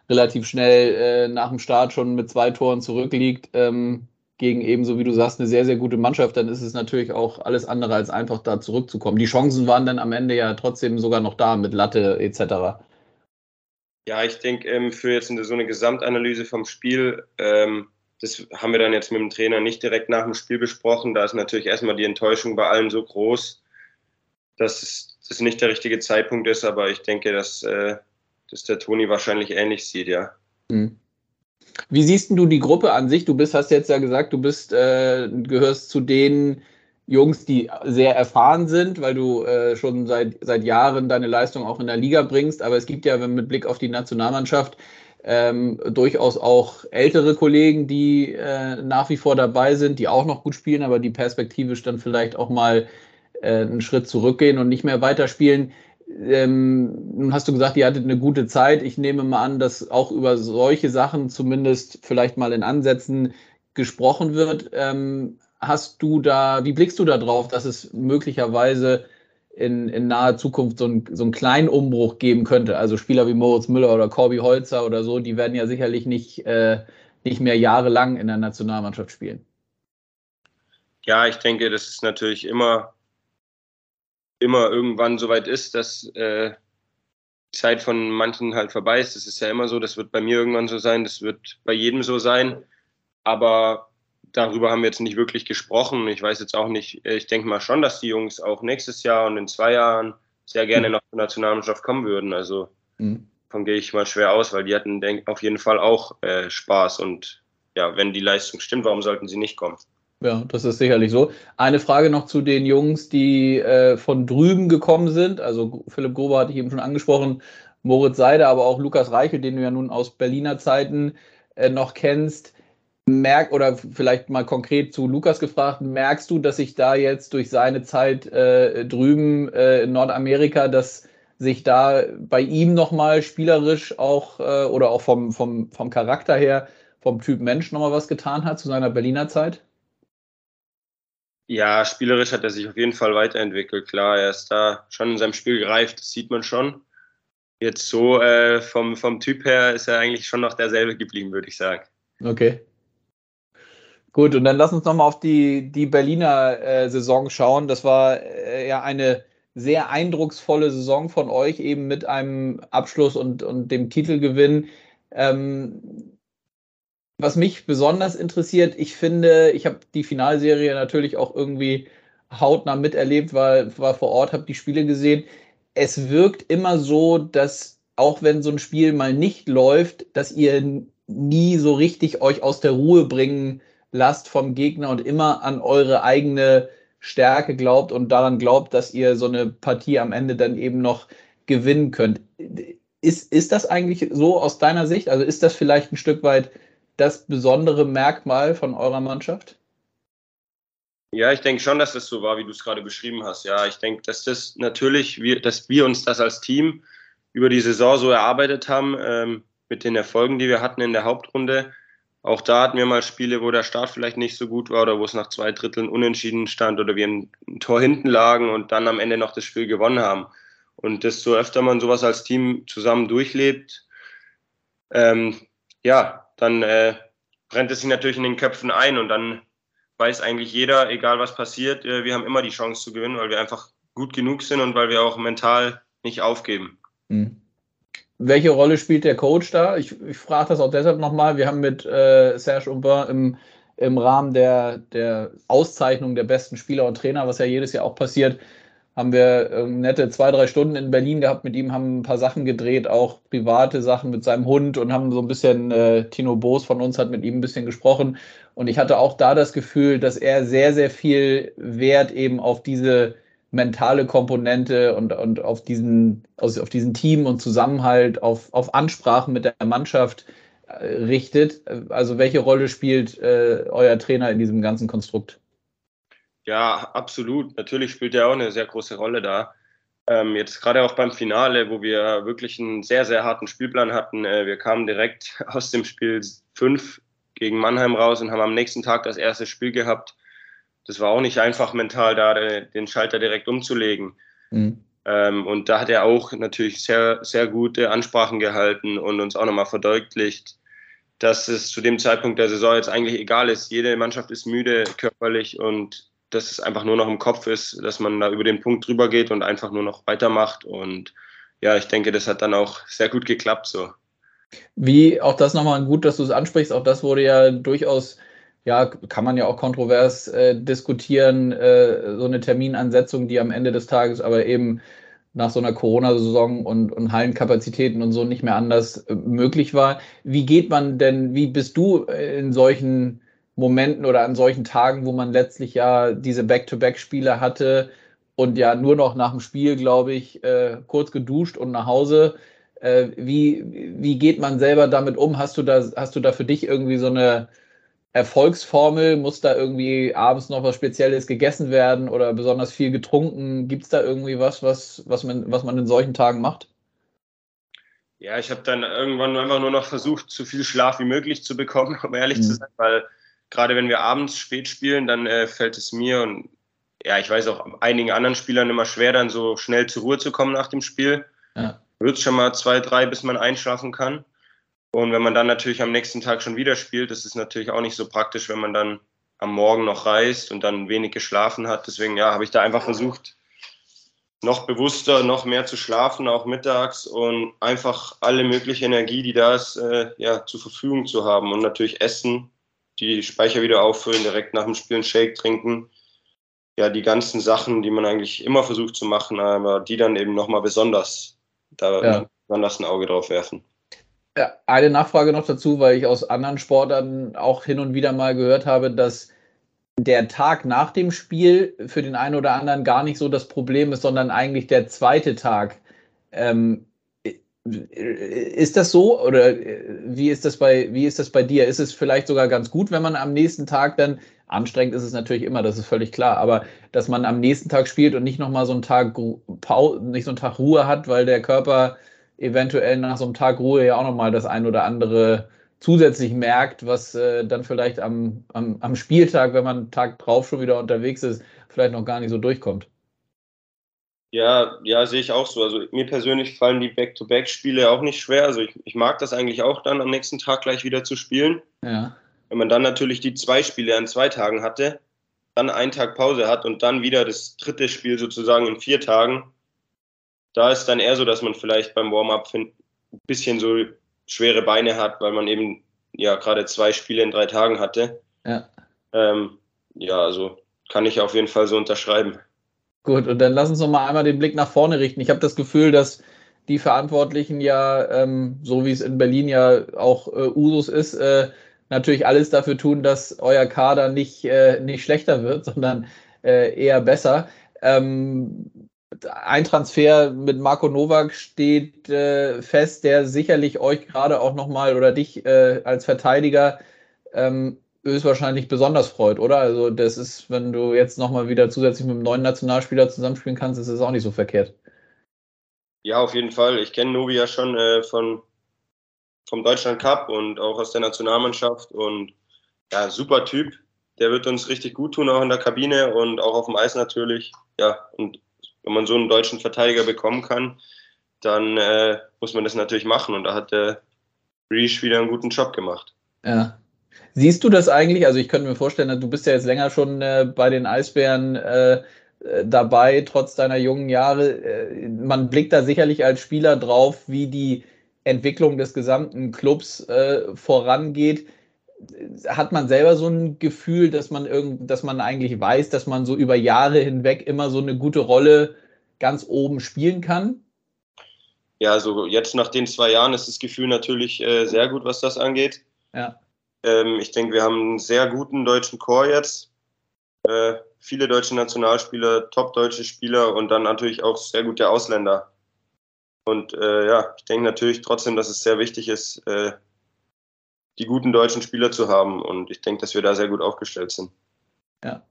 relativ schnell äh, nach dem Start schon mit zwei Toren zurückliegt. Ähm, gegen eben, so wie du sagst, eine sehr, sehr gute Mannschaft, dann ist es natürlich auch alles andere als einfach da zurückzukommen. Die Chancen waren dann am Ende ja trotzdem sogar noch da mit Latte etc. Ja, ich denke, ähm, für jetzt so eine Gesamtanalyse vom Spiel, ähm, das haben wir dann jetzt mit dem Trainer nicht direkt nach dem Spiel besprochen. Da ist natürlich erstmal die Enttäuschung bei allen so groß, dass das nicht der richtige Zeitpunkt ist, aber ich denke, dass, äh, dass der Toni wahrscheinlich ähnlich sieht, ja. Mhm. Wie siehst du die Gruppe an sich? Du bist, hast jetzt ja gesagt, du bist, äh, gehörst zu den Jungs, die sehr erfahren sind, weil du äh, schon seit, seit Jahren deine Leistung auch in der Liga bringst. Aber es gibt ja mit Blick auf die Nationalmannschaft ähm, durchaus auch ältere Kollegen, die äh, nach wie vor dabei sind, die auch noch gut spielen, aber die perspektivisch dann vielleicht auch mal äh, einen Schritt zurückgehen und nicht mehr weiterspielen. Ähm, nun hast du gesagt, ihr hattet eine gute Zeit. Ich nehme mal an, dass auch über solche Sachen zumindest vielleicht mal in Ansätzen gesprochen wird. Ähm, hast du da, wie blickst du da drauf, dass es möglicherweise in, in naher Zukunft so, ein, so einen kleinen Umbruch geben könnte? Also Spieler wie Moritz Müller oder Corby Holzer oder so, die werden ja sicherlich nicht, äh, nicht mehr jahrelang in der Nationalmannschaft spielen. Ja, ich denke, das ist natürlich immer, immer irgendwann soweit ist, dass äh, Zeit von manchen halt vorbei ist. Das ist ja immer so, das wird bei mir irgendwann so sein, das wird bei jedem so sein. Aber darüber haben wir jetzt nicht wirklich gesprochen. Ich weiß jetzt auch nicht, äh, ich denke mal schon, dass die Jungs auch nächstes Jahr und in zwei Jahren sehr gerne mhm. noch zur Nationalmannschaft kommen würden. Also mhm. davon gehe ich mal schwer aus, weil die hatten denk, auf jeden Fall auch äh, Spaß. Und ja, wenn die Leistung stimmt, warum sollten sie nicht kommen? Ja, das ist sicherlich so. Eine Frage noch zu den Jungs, die äh, von drüben gekommen sind. Also Philipp Grober hatte ich eben schon angesprochen, Moritz Seide, aber auch Lukas Reichel, den du ja nun aus Berliner Zeiten äh, noch kennst merk oder vielleicht mal konkret zu Lukas gefragt, merkst du, dass sich da jetzt durch seine Zeit äh, drüben äh, in Nordamerika, dass sich da bei ihm nochmal spielerisch auch äh, oder auch vom, vom, vom Charakter her, vom Typ Mensch nochmal was getan hat zu seiner Berliner Zeit? Ja, spielerisch hat er sich auf jeden Fall weiterentwickelt. Klar, er ist da schon in seinem Spiel gereift, das sieht man schon. Jetzt so äh, vom, vom Typ her ist er eigentlich schon noch derselbe geblieben, würde ich sagen. Okay. Gut, und dann lass uns nochmal auf die, die Berliner äh, Saison schauen. Das war äh, ja eine sehr eindrucksvolle Saison von euch, eben mit einem Abschluss und, und dem Titelgewinn. Ähm, was mich besonders interessiert, ich finde, ich habe die Finalserie natürlich auch irgendwie hautnah miterlebt, weil war vor Ort, habe die Spiele gesehen. Es wirkt immer so, dass auch wenn so ein Spiel mal nicht läuft, dass ihr nie so richtig euch aus der Ruhe bringen lasst vom Gegner und immer an eure eigene Stärke glaubt und daran glaubt, dass ihr so eine Partie am Ende dann eben noch gewinnen könnt. Ist, ist das eigentlich so aus deiner Sicht? Also ist das vielleicht ein Stück weit das besondere Merkmal von eurer Mannschaft? Ja, ich denke schon, dass das so war, wie du es gerade beschrieben hast. Ja, ich denke, dass das natürlich, wir, dass wir uns das als Team über die Saison so erarbeitet haben, ähm, mit den Erfolgen, die wir hatten in der Hauptrunde, auch da hatten wir mal Spiele, wo der Start vielleicht nicht so gut war oder wo es nach zwei Dritteln unentschieden stand oder wir ein Tor hinten lagen und dann am Ende noch das Spiel gewonnen haben. Und desto öfter man sowas als Team zusammen durchlebt, ähm, ja, dann äh, brennt es sich natürlich in den Köpfen ein und dann weiß eigentlich jeder, egal was passiert, äh, wir haben immer die Chance zu gewinnen, weil wir einfach gut genug sind und weil wir auch mental nicht aufgeben. Mhm. Welche Rolle spielt der Coach da? Ich, ich frage das auch deshalb nochmal. Wir haben mit äh, Serge Aubin im, im Rahmen der, der Auszeichnung der besten Spieler und Trainer, was ja jedes Jahr auch passiert, haben wir ähm, nette zwei, drei Stunden in Berlin gehabt mit ihm, haben ein paar Sachen gedreht, auch private Sachen mit seinem Hund und haben so ein bisschen, äh, Tino Boos von uns hat mit ihm ein bisschen gesprochen. Und ich hatte auch da das Gefühl, dass er sehr, sehr viel Wert eben auf diese mentale Komponente und, und auf diesen, auf diesen Team und Zusammenhalt, auf, auf Ansprachen mit der Mannschaft äh, richtet. Also welche Rolle spielt äh, euer Trainer in diesem ganzen Konstrukt? Ja, absolut. Natürlich spielt er auch eine sehr große Rolle da. Ähm, jetzt gerade auch beim Finale, wo wir wirklich einen sehr, sehr harten Spielplan hatten. Äh, wir kamen direkt *laughs* aus dem Spiel 5 gegen Mannheim raus und haben am nächsten Tag das erste Spiel gehabt. Das war auch nicht einfach mental, da den Schalter direkt umzulegen. Mhm. Ähm, und da hat er auch natürlich sehr, sehr gute Ansprachen gehalten und uns auch nochmal verdeutlicht, dass es zu dem Zeitpunkt der Saison jetzt eigentlich egal ist. Jede Mannschaft ist müde körperlich und dass es einfach nur noch im Kopf ist, dass man da über den Punkt drüber geht und einfach nur noch weitermacht. Und ja, ich denke, das hat dann auch sehr gut geklappt so. Wie, auch das nochmal gut, dass du es ansprichst, auch das wurde ja durchaus, ja, kann man ja auch kontrovers äh, diskutieren, äh, so eine Terminansetzung, die am Ende des Tages aber eben nach so einer Corona-Saison und, und Hallenkapazitäten und so nicht mehr anders äh, möglich war. Wie geht man denn, wie bist du in solchen Momenten oder an solchen Tagen, wo man letztlich ja diese Back-to-Back-Spiele hatte und ja nur noch nach dem Spiel, glaube ich, äh, kurz geduscht und nach Hause. Äh, wie, wie geht man selber damit um? Hast du da, hast du da für dich irgendwie so eine Erfolgsformel? Muss da irgendwie abends noch was Spezielles gegessen werden oder besonders viel getrunken? Gibt es da irgendwie was, was, was, man, was man in solchen Tagen macht? Ja, ich habe dann irgendwann einfach nur noch versucht, so viel Schlaf wie möglich zu bekommen, *laughs* um ehrlich mhm. zu sein, weil gerade wenn wir abends spät spielen, dann äh, fällt es mir und ja, ich weiß auch einigen anderen Spielern immer schwer, dann so schnell zur Ruhe zu kommen nach dem Spiel. Ja. Wird schon mal zwei, drei, bis man einschlafen kann. Und wenn man dann natürlich am nächsten Tag schon wieder spielt, das ist natürlich auch nicht so praktisch, wenn man dann am Morgen noch reist und dann wenig geschlafen hat. Deswegen ja, habe ich da einfach versucht, noch bewusster, noch mehr zu schlafen, auch mittags und einfach alle mögliche Energie, die da ist, äh, ja, zur Verfügung zu haben und natürlich Essen die Speicher wieder auffüllen, direkt nach dem Spiel einen Shake trinken. Ja, die ganzen Sachen, die man eigentlich immer versucht zu machen, aber die dann eben nochmal besonders, da ja. besonders ein Auge drauf werfen. Ja, eine Nachfrage noch dazu, weil ich aus anderen Sportarten auch hin und wieder mal gehört habe, dass der Tag nach dem Spiel für den einen oder anderen gar nicht so das Problem ist, sondern eigentlich der zweite Tag. Ähm, ist das so oder äh, wie ist das bei wie ist das bei dir? Ist es vielleicht sogar ganz gut, wenn man am nächsten Tag dann anstrengend ist es natürlich immer, das ist völlig klar, aber dass man am nächsten Tag spielt und nicht noch mal so einen Tag nicht so einen Tag Ruhe hat, weil der Körper eventuell nach so einem Tag Ruhe ja auch noch mal das ein oder andere zusätzlich merkt, was äh, dann vielleicht am, am, am Spieltag, wenn man Tag drauf schon wieder unterwegs ist, vielleicht noch gar nicht so durchkommt. Ja, ja, sehe ich auch so. Also mir persönlich fallen die Back-to-Back-Spiele auch nicht schwer. Also ich, ich mag das eigentlich auch dann am nächsten Tag gleich wieder zu spielen. Ja. Wenn man dann natürlich die zwei Spiele an zwei Tagen hatte, dann einen Tag Pause hat und dann wieder das dritte Spiel sozusagen in vier Tagen, da ist dann eher so, dass man vielleicht beim Warm-up ein bisschen so schwere Beine hat, weil man eben ja gerade zwei Spiele in drei Tagen hatte. Ja. Ähm, ja, also kann ich auf jeden Fall so unterschreiben. Gut, und dann lass uns noch mal einmal den Blick nach vorne richten. Ich habe das Gefühl, dass die Verantwortlichen ja, ähm, so wie es in Berlin ja auch äh, Usus ist, äh, natürlich alles dafür tun, dass euer Kader nicht, äh, nicht schlechter wird, *laughs* sondern äh, eher besser. Ähm, ein Transfer mit Marco Nowak steht äh, fest, der sicherlich euch gerade auch nochmal oder dich äh, als Verteidiger ähm, höchstwahrscheinlich besonders freut, oder? Also das ist, wenn du jetzt nochmal wieder zusätzlich mit einem neuen Nationalspieler zusammenspielen kannst, ist es auch nicht so verkehrt. Ja, auf jeden Fall. Ich kenne Novi ja schon äh, von, vom Deutschland Cup und auch aus der Nationalmannschaft und ja, super Typ. Der wird uns richtig gut tun, auch in der Kabine und auch auf dem Eis natürlich. Ja, und wenn man so einen deutschen Verteidiger bekommen kann, dann äh, muss man das natürlich machen und da hat der Reach wieder einen guten Job gemacht. Ja, Siehst du das eigentlich? Also ich könnte mir vorstellen, du bist ja jetzt länger schon äh, bei den Eisbären äh, äh, dabei, trotz deiner jungen Jahre. Äh, man blickt da sicherlich als Spieler drauf, wie die Entwicklung des gesamten Clubs äh, vorangeht. hat man selber so ein Gefühl, dass man irgend, dass man eigentlich weiß, dass man so über Jahre hinweg immer so eine gute Rolle ganz oben spielen kann? Ja, also jetzt nach den zwei Jahren ist das Gefühl natürlich äh, sehr gut, was das angeht. Ja. Ähm, ich denke, wir haben einen sehr guten deutschen Chor jetzt. Äh, viele deutsche Nationalspieler, top deutsche Spieler und dann natürlich auch sehr gute Ausländer. Und äh, ja, ich denke natürlich trotzdem, dass es sehr wichtig ist, äh, die guten deutschen Spieler zu haben. Und ich denke, dass wir da sehr gut aufgestellt sind. Ja.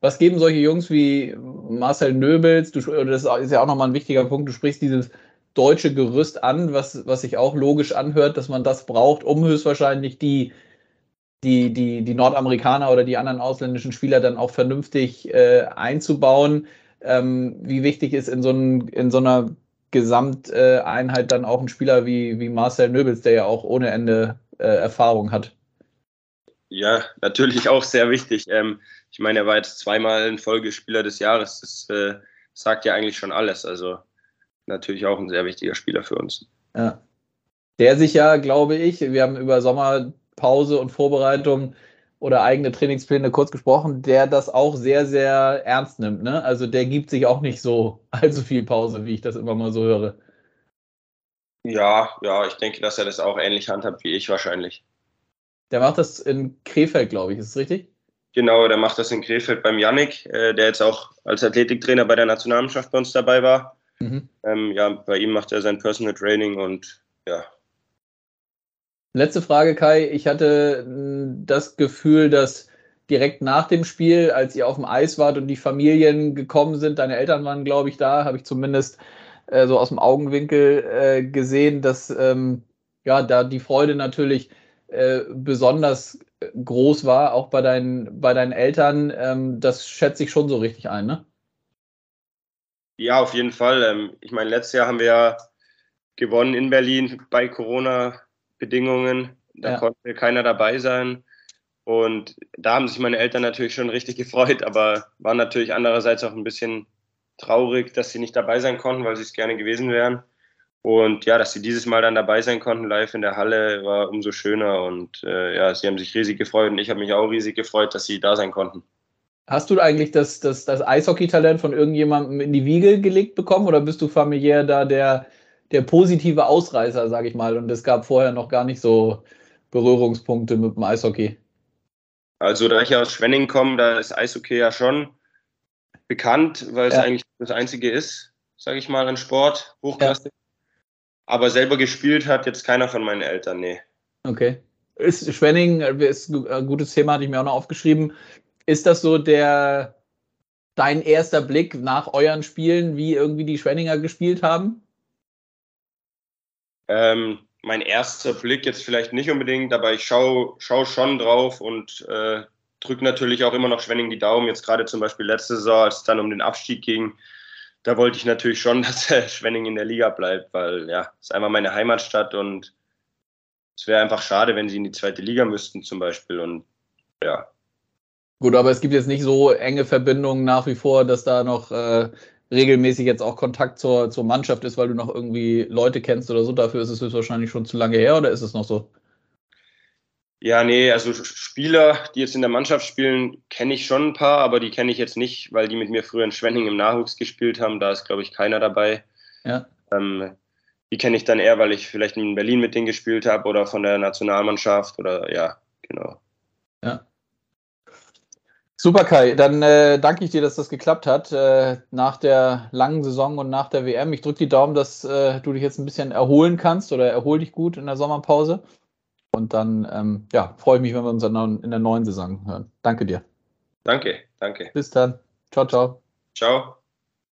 Was geben solche Jungs wie Marcel Nöbels, du, das ist ja auch nochmal ein wichtiger Punkt, du sprichst dieses deutsche Gerüst an, was, was sich auch logisch anhört, dass man das braucht, um höchstwahrscheinlich die, die, die, die Nordamerikaner oder die anderen ausländischen Spieler dann auch vernünftig äh, einzubauen. Ähm, wie wichtig ist in so, ein, in so einer Gesamteinheit dann auch ein Spieler wie, wie Marcel Nöbels, der ja auch ohne Ende äh, Erfahrung hat? Ja, natürlich auch sehr wichtig. Ähm, ich meine, er war jetzt zweimal ein Folgespieler des Jahres. Das äh, sagt ja eigentlich schon alles. Also natürlich auch ein sehr wichtiger Spieler für uns. Ja. Der sich ja, glaube ich, wir haben über Sommerpause und Vorbereitung oder eigene Trainingspläne kurz gesprochen, der das auch sehr, sehr ernst nimmt. Ne? Also der gibt sich auch nicht so *laughs* allzu viel Pause, wie ich das immer mal so höre. Ja, ja, ich denke, dass er das auch ähnlich handhabt wie ich wahrscheinlich. Der macht das in Krefeld, glaube ich, ist das richtig? Genau, der macht das in Krefeld beim Yannick, äh, der jetzt auch als Athletiktrainer bei der Nationalmannschaft bei uns dabei war. Mhm. Ähm, ja, bei ihm macht er sein Personal Training und ja. Letzte Frage, Kai. Ich hatte hm, das Gefühl, dass direkt nach dem Spiel, als ihr auf dem Eis wart und die Familien gekommen sind, deine Eltern waren, glaube ich, da, habe ich zumindest äh, so aus dem Augenwinkel äh, gesehen, dass ähm, ja da die Freude natürlich äh, besonders groß war, auch bei deinen, bei deinen Eltern. Ähm, das schätze ich schon so richtig ein, ne? Ja, auf jeden Fall. Ähm, ich meine, letztes Jahr haben wir ja gewonnen in Berlin bei Corona-Bedingungen. Da ja. konnte keiner dabei sein. Und da haben sich meine Eltern natürlich schon richtig *laughs* gefreut, aber waren natürlich andererseits auch ein bisschen traurig, dass sie nicht dabei sein konnten, weil sie es gerne gewesen wären. Und ja, dass sie dieses Mal dann dabei sein konnten, live in der Halle, war umso schöner. Und äh, ja, sie haben sich riesig gefreut und ich habe mich auch riesig gefreut, dass sie da sein konnten. Hast du eigentlich das, das, das Eishockey-Talent von irgendjemandem in die Wiege gelegt bekommen oder bist du familiär da der, der positive Ausreißer, sage ich mal, und es gab vorher noch gar nicht so Berührungspunkte mit dem Eishockey? Also, da ich aus Schwenning komme, da ist Eishockey ja schon bekannt, weil es ja. eigentlich das einzige ist, sage ich mal, an Sport, Hochklasse. Ja. Aber selber gespielt hat jetzt keiner von meinen Eltern, nee. Okay. Ist Schwenning, ist ein gutes Thema, hatte ich mir auch noch aufgeschrieben. Ist das so der dein erster Blick nach euren Spielen, wie irgendwie die Schwenninger gespielt haben? Ähm, mein erster Blick jetzt vielleicht nicht unbedingt, aber ich schaue schau schon drauf und äh, drücke natürlich auch immer noch Schwenning die Daumen. Jetzt gerade zum Beispiel letzte Saison, als es dann um den Abstieg ging, da wollte ich natürlich schon, *laughs* dass äh, Schwenning in der Liga bleibt, weil ja, es ist einfach meine Heimatstadt und es wäre einfach schade, wenn sie in die zweite Liga müssten zum Beispiel. Und ja. Gut, aber es gibt jetzt nicht so enge Verbindungen nach wie vor, dass da noch äh, regelmäßig jetzt auch Kontakt zur, zur Mannschaft ist, weil du noch irgendwie Leute kennst oder so. Dafür ist es wahrscheinlich schon zu lange her oder ist es noch so? Ja, nee, also Spieler, die jetzt in der Mannschaft spielen, kenne ich schon ein paar, aber die kenne ich jetzt nicht, weil die mit mir früher in Schwenning im Nachwuchs gespielt haben. Da ist, glaube ich, keiner dabei. Ja. Ähm, die kenne ich dann eher, weil ich vielleicht in Berlin mit denen gespielt habe oder von der Nationalmannschaft oder ja, genau. Ja. Super, Kai. Dann äh, danke ich dir, dass das geklappt hat äh, nach der langen Saison und nach der WM. Ich drücke die Daumen, dass äh, du dich jetzt ein bisschen erholen kannst oder erhol dich gut in der Sommerpause. Und dann ähm, ja, freue ich mich, wenn wir uns dann in der neuen Saison hören. Danke dir. Danke, danke. Bis dann. Ciao, ciao. Ciao.